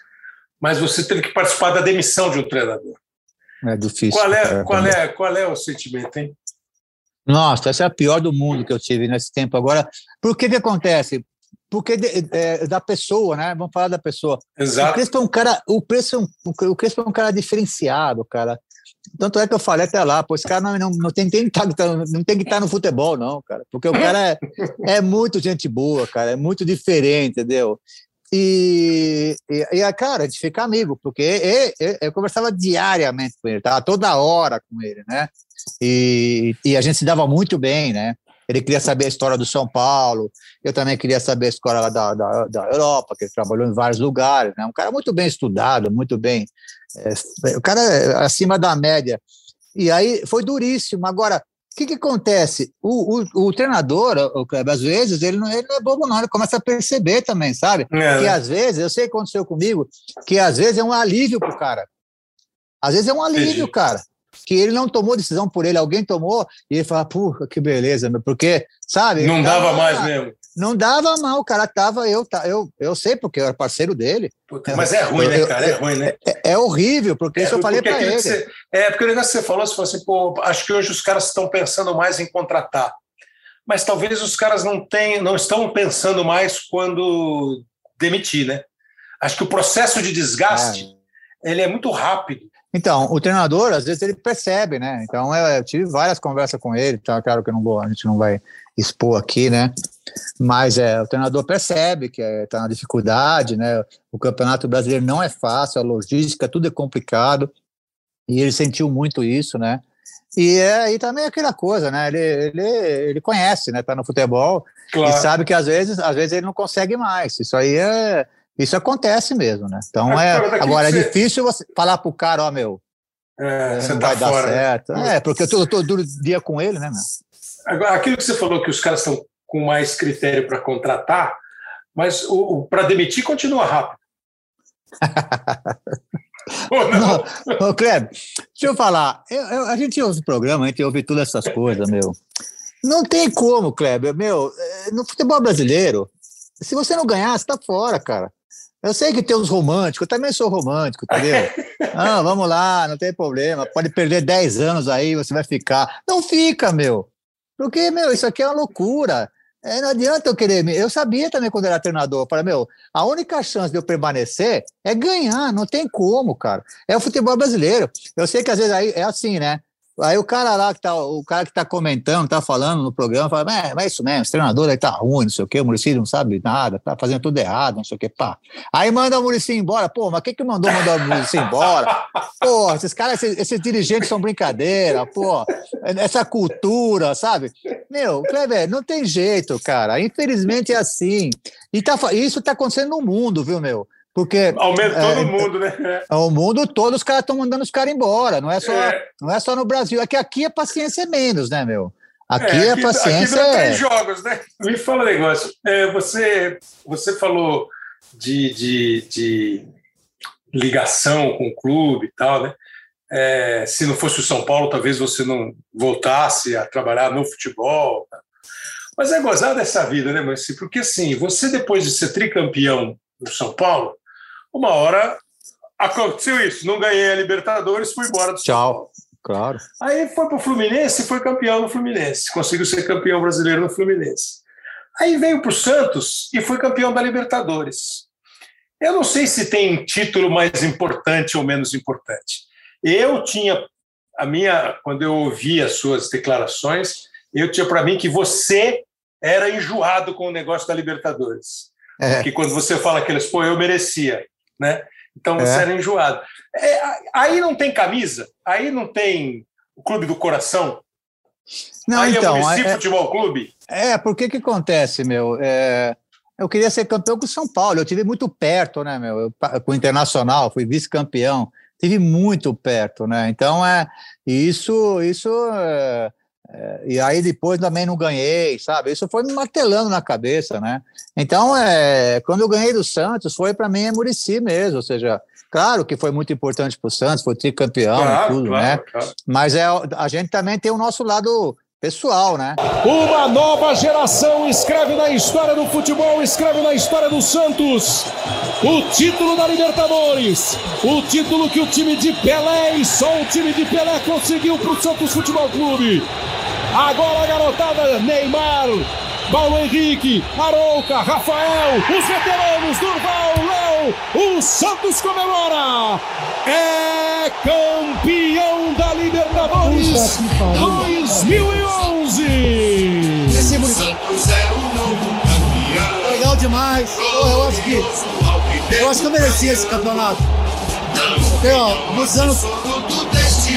Speaker 1: mas você teve que participar da demissão de um treinador.
Speaker 2: É difícil.
Speaker 1: Qual é, qual é, qual é o sentimento, hein?
Speaker 2: Nossa, essa é a pior do mundo que eu tive nesse tempo. Agora, por que que acontece? Porque de, é, da pessoa, né? Vamos falar da pessoa.
Speaker 1: Exato.
Speaker 2: O Crespo é um cara, o Crespo é um, o Crespo é um cara diferenciado, cara. Tanto é que eu falei até lá, pô, esse cara não, não, não tem, tem, tá, não tem que estar no futebol, não, cara. Porque o cara é, é muito gente boa, cara, é muito diferente, entendeu? E, e, e, cara, a gente fica amigo, porque eu, eu, conversava diariamente com ele, tava toda hora com ele, né? E, e a gente se dava muito bem, né? Ele queria saber a história do São Paulo, eu também queria saber a história da, da, da Europa, que ele trabalhou em vários lugares, né? Um cara muito bem estudado, muito bem. É, o cara é acima da média. E aí foi duríssimo. Agora, que, que acontece? O, o, o treinador, o Kleber, às vezes, ele não, ele não é bobo, não, ele começa a perceber também, sabe? É, que né? às vezes, eu sei o que aconteceu comigo, que às vezes é um alívio pro cara. Às vezes é um alívio, cara. Que ele não tomou decisão por ele, alguém tomou, e ele fala, porra, que beleza, meu, porque, sabe?
Speaker 1: Não dava mais mesmo.
Speaker 2: Não dava mal, o cara tava, eu, eu, eu sei, porque eu era parceiro dele.
Speaker 1: Puta, mas é ruim, né, cara? É ruim, né?
Speaker 2: É, é horrível, porque é, isso eu falei para ele.
Speaker 1: Você, é, porque o negócio que você falou, você falou assim, pô, acho que hoje os caras estão pensando mais em contratar. Mas talvez os caras não, tenham, não estão pensando mais quando demitir, né? Acho que o processo de desgaste ele é muito rápido.
Speaker 2: Então, o treinador, às vezes, ele percebe, né? Então, eu, eu tive várias conversas com ele, tá? claro que não vou, a gente não vai expor aqui, né? Mas é, o treinador percebe que está é, na dificuldade, né? O campeonato brasileiro não é fácil, a logística, tudo é complicado, e ele sentiu muito isso, né? E aí também é aquela coisa, né? Ele, ele, ele conhece, né? Tá no futebol claro. e sabe que às vezes, às vezes ele não consegue mais. Isso aí é. Isso acontece mesmo, né? Então é. Agora é você... difícil você falar pro cara, ó, meu. É, não tá vai dar fora, né? certo. É, porque eu tô, eu tô duro dia com ele, né, meu?
Speaker 1: Agora, aquilo que você falou que os caras estão com mais critério para contratar, mas o, o para demitir continua rápido.
Speaker 2: Ô, Kleber, deixa eu falar. Eu, eu, a gente ouve o programa, a gente ouve todas essas coisas, meu. Não tem como, Kleber, meu. Eh, no futebol brasileiro, se você não ganhar, você tá fora, cara. Eu sei que tem os românticos, eu também sou romântico, entendeu? ah, vamos lá, não tem problema. Pode perder 10 anos aí, você vai ficar. Não fica, meu. Porque, meu, isso aqui é uma loucura. É, não adianta eu querer. Eu sabia também quando era treinador. Falei, meu, a única chance de eu permanecer é ganhar, não tem como, cara. É o futebol brasileiro. Eu sei que às vezes aí é assim, né? Aí o cara lá que tá, o cara que tá comentando, tá falando no programa, fala, é, mas é isso mesmo, esse treinador aí tá ruim, não sei o quê, o Muricy não sabe nada, tá fazendo tudo errado, não sei o quê, pá. Aí manda o Muricy embora, pô, mas quem que mandou mandar o Muricy embora? Pô, esses caras, esses, esses, dirigentes são brincadeira, pô, essa cultura, sabe? Meu, Kleber, não tem jeito, cara, infelizmente é assim. E tá, isso tá acontecendo no mundo, viu, meu? Porque.
Speaker 1: Aumenta todo é, mundo, né?
Speaker 2: É, o mundo todo, os caras estão mandando os caras embora. Não é, só, é. não é só no Brasil. É que aqui a paciência é menos, né, meu? Aqui, é, aqui a paciência aqui é.
Speaker 1: jogos, né? Me fala um negócio. É, você, você falou de, de, de, ligação com o clube e tal, né? É, se não fosse o São Paulo, talvez você não voltasse a trabalhar no futebol. Tá? Mas é gozar dessa vida, né, Marci? Porque assim, você depois de ser tricampeão no São Paulo, uma hora aconteceu isso. Não ganhei a Libertadores, fui embora do
Speaker 2: Tchau. Claro.
Speaker 1: Aí foi para o Fluminense e foi campeão no Fluminense. Conseguiu ser campeão brasileiro no Fluminense. Aí veio para o Santos e foi campeão da Libertadores. Eu não sei se tem título mais importante ou menos importante. Eu tinha a minha, quando eu ouvi as suas declarações, eu tinha para mim que você era enjoado com o negócio da Libertadores. É. Que quando você fala aqueles, pô, eu merecia, né? Então você é. era enjoado. É, aí não tem camisa, aí não tem o clube do coração.
Speaker 2: Não, aí então, é o
Speaker 1: município é, Futebol Clube.
Speaker 2: É, porque que acontece, meu? É, eu queria ser campeão com o São Paulo. Eu tive muito perto, né, meu? Eu, com o Internacional, fui vice-campeão. Tive muito perto, né? Então é isso, isso. É, é, e aí depois também não ganhei, sabe? Isso foi me martelando na cabeça, né? Então, é, quando eu ganhei do Santos, foi para mim é Murici mesmo, ou seja, claro que foi muito importante para o Santos, foi tricampeão claro, e tudo, claro, né? Claro. Mas é, a gente também tem o nosso lado pessoal, né?
Speaker 3: Uma nova geração escreve na história do futebol, escreve na história do Santos. O título da Libertadores, o título que o time de Pelé e só o time de Pelé conseguiu para o Santos Futebol Clube. Agora a garotada Neymar, Paulo Henrique, Arouca, Rafael, os veteranos, Durval, Léo, o Santos comemora! É campeão da Libertadores 2011!
Speaker 4: Legal demais. Eu acho que eu acho que eu merecia esse campeonato. Porque, ó, há muitos anos,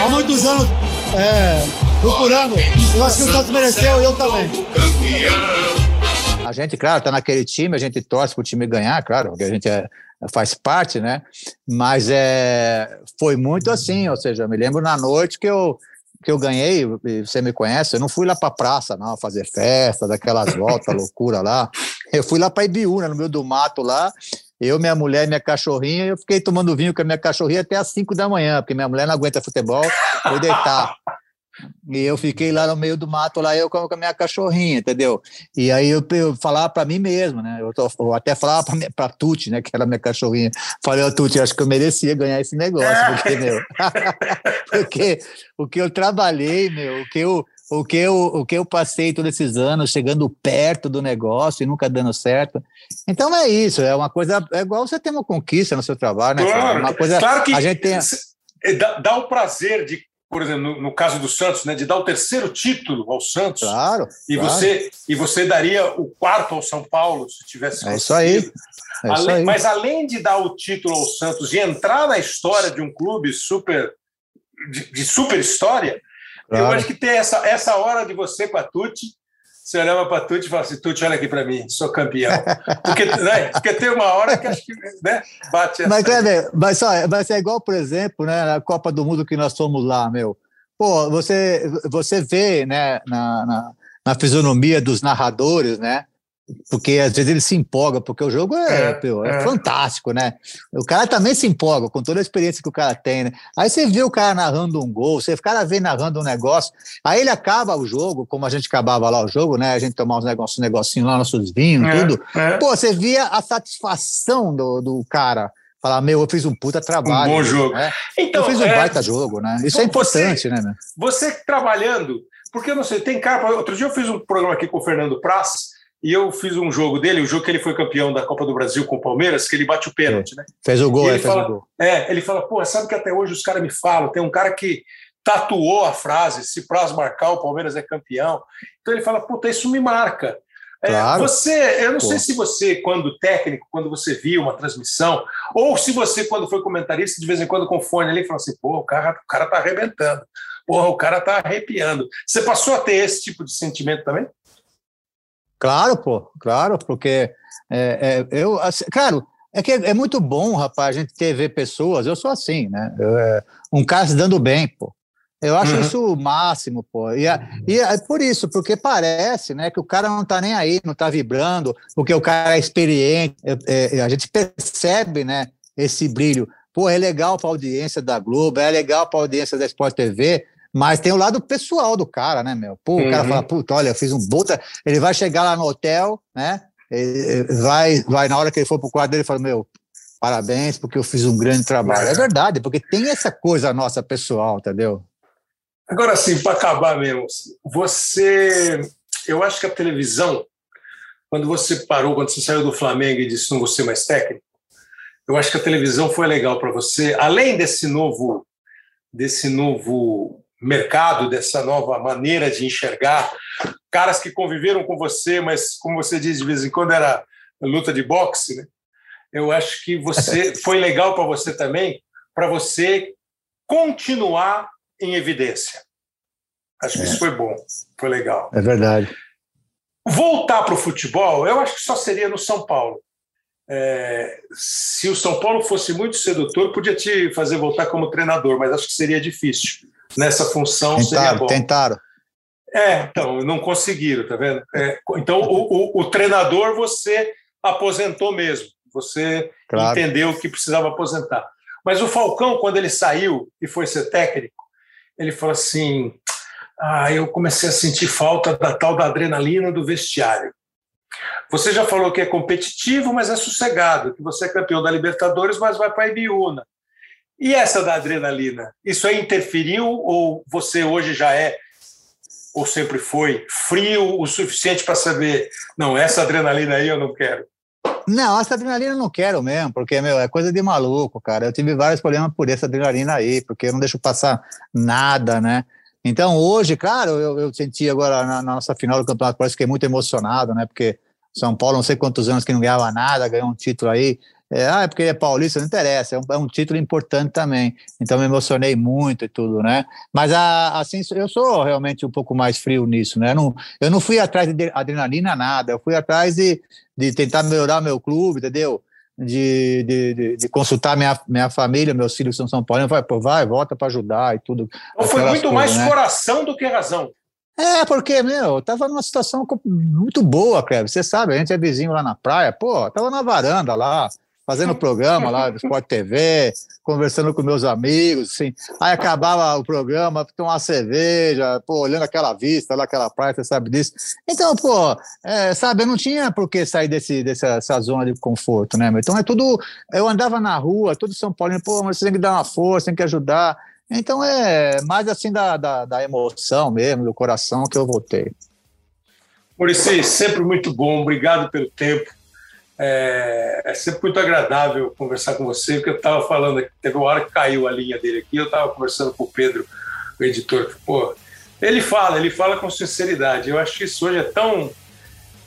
Speaker 4: há muitos anos, é, procurando. Eu acho que o Santos mereceu e eu também.
Speaker 2: A gente, claro, tá naquele time, a gente torce para o time ganhar, claro, porque a gente é, faz parte, né? Mas é, foi muito assim, ou seja, eu me lembro na noite que eu que eu ganhei, você me conhece, eu não fui lá para praça, não, fazer festa, daquelas voltas, loucura lá. Eu fui lá para Ibiúna, no meio do mato lá, eu, minha mulher minha cachorrinha, eu fiquei tomando vinho com a minha cachorrinha até às 5 da manhã, porque minha mulher não aguenta futebol, foi deitar. E eu fiquei lá no meio do mato, lá eu com a minha cachorrinha, entendeu? E aí eu, eu falava para mim mesmo, né? Eu, tô, eu até falava para Tuti, né? Que era minha cachorrinha. Falei, ô Tuti, acho que eu merecia ganhar esse negócio, porque, meu, porque o que eu trabalhei, meu, o que eu, o que, eu, o que eu passei todos esses anos chegando perto do negócio e nunca dando certo. Então é isso, é uma coisa. É igual você ter uma conquista no seu trabalho, né?
Speaker 1: Claro,
Speaker 2: uma coisa,
Speaker 1: claro que
Speaker 2: a gente tem...
Speaker 1: É, dá, dá o prazer de por exemplo, no, no, caso do Santos, né, de dar o terceiro título ao Santos.
Speaker 2: Claro.
Speaker 1: E,
Speaker 2: claro.
Speaker 1: Você, e você daria o quarto ao São Paulo, se tivesse.
Speaker 2: É isso aí.
Speaker 1: É além, aí. Mas além de dar o título ao Santos e entrar na história de um clube super de, de super história, claro. eu acho que tem essa, essa hora de você com a Tuti você olhava para Tuti e falava assim, Tuti, olha aqui para mim, sou campeão. Porque, né, porque tem uma hora que acho que né, bate essa...
Speaker 2: Mas, Cleber, mas, só, mas é igual, por exemplo, né, na Copa do Mundo que nós fomos lá, meu. Pô, você, você vê né, na, na, na fisionomia dos narradores, né? Porque às vezes ele se empolga, porque o jogo é, é, é, é, fantástico, né? O cara também se empolga com toda a experiência que o cara tem, né? Aí você vê o cara narrando um gol, você o cara vê narrando um negócio, aí ele acaba o jogo, como a gente acabava lá o jogo, né? A gente tomava uns negócios, um negocinho lá, nossos vinhos, é, tudo. É. Pô, você via a satisfação do, do cara. Falar, meu, eu fiz um puta trabalho.
Speaker 1: Um bom jogo.
Speaker 2: Né? Então, eu fiz um baita jogo, né? Isso é importante,
Speaker 1: você,
Speaker 2: né? Meu?
Speaker 1: Você trabalhando, porque eu não sei, tem cara. Outro dia eu fiz um programa aqui com o Fernando Praz e eu fiz um jogo dele, o jogo que ele foi campeão da Copa do Brasil com o Palmeiras, que ele bate o pênalti, né?
Speaker 2: Fez o gol,
Speaker 1: é,
Speaker 2: fez
Speaker 1: fala,
Speaker 2: o gol.
Speaker 1: É, ele fala, pô, sabe que até hoje os caras me falam, tem um cara que tatuou a frase, se Praz marcar, o Palmeiras é campeão. Então ele fala, puta, isso me marca. É, claro. você, eu não pô. sei se você, quando técnico, quando você viu uma transmissão, ou se você, quando foi comentarista, de vez em quando com fone ali, fala assim, pô, o cara, o cara tá arrebentando, porra, o cara tá arrepiando. Você passou a ter esse tipo de sentimento também?
Speaker 2: Claro, pô, claro, porque é, é, eu, assim, claro, é que é, muito bom, rapaz, a gente ter ver pessoas, eu sou assim, né? Eu, é, um cara se dando bem, pô. Eu acho uhum. isso o máximo, pô. E, é, e é por isso, porque parece, né, que o cara não tá nem aí, não tá vibrando, porque o cara é experiente. É, a gente percebe, né, esse brilho. Pô, é legal para a audiência da Globo, é legal para a audiência da Sport TV, mas tem o lado pessoal do cara, né, meu? Pô, uhum. o cara uhum. fala, puta, olha, eu fiz um puta. Ele vai chegar lá no hotel, né? Ele vai, vai, na hora que ele for pro quarto dele, fala, meu, parabéns, porque eu fiz um grande trabalho. É verdade, porque tem essa coisa nossa pessoal, entendeu?
Speaker 1: Agora sim, para acabar mesmo, você. Eu acho que a televisão, quando você parou, quando você saiu do Flamengo e disse não vou ser mais técnico, eu acho que a televisão foi legal para você, além desse novo, desse novo mercado, dessa nova maneira de enxergar. Caras que conviveram com você, mas, como você diz, de vez em quando era luta de boxe, né? Eu acho que você foi legal para você também, para você continuar em evidência. Acho que é. isso foi bom, foi legal.
Speaker 2: É verdade.
Speaker 1: Voltar para o futebol, eu acho que só seria no São Paulo. É, se o São Paulo fosse muito sedutor, podia te fazer voltar como treinador, mas acho que seria difícil nessa função
Speaker 2: tentaram,
Speaker 1: seria bom.
Speaker 2: Tentaram.
Speaker 1: É, então, não conseguiram, tá vendo? É, então, o, o, o, treinador você aposentou mesmo, você claro. entendeu que precisava aposentar. Mas o Falcão, quando ele saiu e foi ser técnico, ele falou assim: ah, eu comecei a sentir falta da tal da adrenalina do vestiário. Você já falou que é competitivo, mas é sossegado, que você é campeão da Libertadores, mas vai para a Ibiúna. E essa da adrenalina? Isso aí interferiu ou você hoje já é, ou sempre foi, frio o suficiente para saber, não, essa adrenalina aí eu não quero?
Speaker 2: Não, essa adrenalina eu não quero mesmo, porque, meu, é coisa de maluco, cara. Eu tive vários problemas por essa adrenalina aí, porque eu não deixo passar nada, né? Então, hoje, claro, eu, eu senti agora na, na, nossa final do Campeonato Paulista, fiquei muito emocionado, né? Porque São Paulo, não sei quantos anos que não ganhava nada, ganhou um título aí. É, ah, é porque ele é paulista, não interessa, é um, é um, título importante também. Então me emocionei muito e tudo, né? Mas a, assim, eu sou realmente um pouco mais frio nisso, né? Eu não, eu não fui atrás de adrenalina, nada. Eu fui atrás de, de tentar melhorar meu clube, entendeu? De, de, de, de, consultar minha, minha família, meus filhos são São Paulo, vai, pô, vai, volta para ajudar e tudo.
Speaker 1: Então foi muito coisas, mais né? coração do que razão.
Speaker 2: É, porque, meu, tava numa situação muito boa, Cleber. Você sabe, a gente é vizinho lá na praia, pô, tava na varanda lá, fazendo programa lá do Sport TV, conversando com meus amigos, assim. Aí acabava o programa, tomar uma cerveja, pô, olhando aquela vista lá, aquela praia, você sabe disso. Então, pô, é, sabe, eu não tinha por que sair desse, dessa zona de conforto, né? Então é tudo. Eu andava na rua, todo São Paulo, pô, mas você tem que dar uma força, tem que ajudar. Então é mais assim da, da, da emoção mesmo, do coração que eu voltei.
Speaker 1: Murici, sempre muito bom, obrigado pelo tempo. É, é, sempre muito agradável conversar com você, porque eu estava falando, teve uma hora que caiu a linha dele aqui, eu estava conversando com o Pedro, o editor, pô, ele fala, ele fala com sinceridade. Eu acho que isso hoje é tão.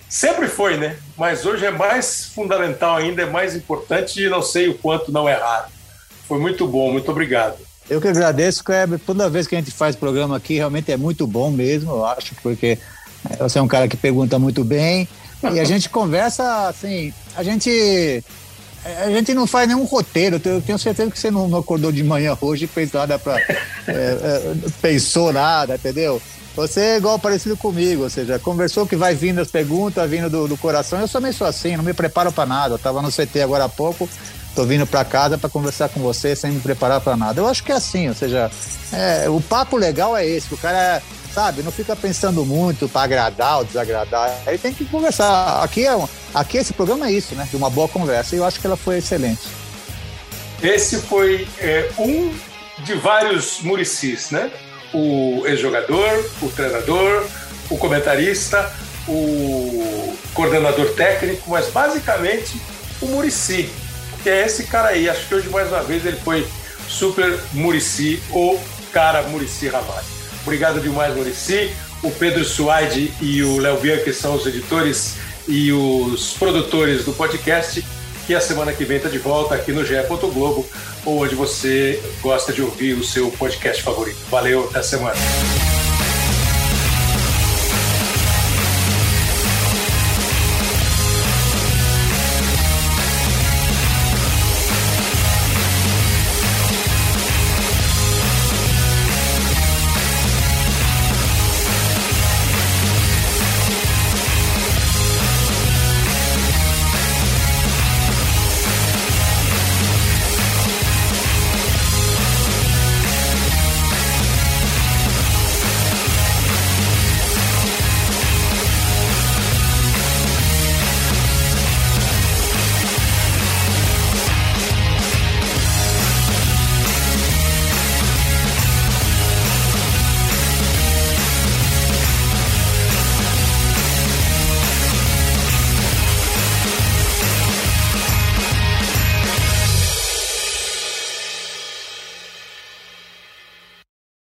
Speaker 1: Sempre foi, né? Mas hoje é mais fundamental ainda, é mais importante e não sei o quanto não errar. Foi muito bom, muito obrigado.
Speaker 2: Eu que agradeço, Kleber. Toda vez que a gente faz programa aqui, realmente é muito bom mesmo, eu acho, porque você é um cara que pergunta muito bem. E a gente conversa assim, a gente a gente não faz nenhum roteiro. Eu tenho certeza que você não, acordou de manhã hoje e fez nada para é, é, pensou nada, entendeu? Você é igual parecido comigo, ou seja, conversou que vai vindo as perguntas, vindo do, do coração. Eu também sou assim, não me preparo para nada. Eu estava no CT agora há pouco, estou vindo para casa para conversar com você sem me preparar para nada. Eu acho que é assim, ou seja, é, o papo legal é esse, o cara sabe? Não fica pensando muito para agradar ou desagradar. Aí tem que conversar. Aqui, é, aqui esse programa é isso, né? De uma boa conversa. E eu acho que ela foi excelente.
Speaker 1: Esse foi é, um de vários Muricis, né? O ex-jogador, o treinador, o comentarista, o coordenador técnico, mas basicamente o Murici, que é esse cara aí. Acho que hoje, mais uma vez, ele foi super Murici, o cara Murici Ramalho. Obrigado demais, Murici. O Pedro Suaide e o Léo Bianchi são os editores e os produtores do podcast, que a semana que vem está de volta aqui no GE. Globo ou onde você gosta de ouvir o seu podcast favorito. Valeu, até semana.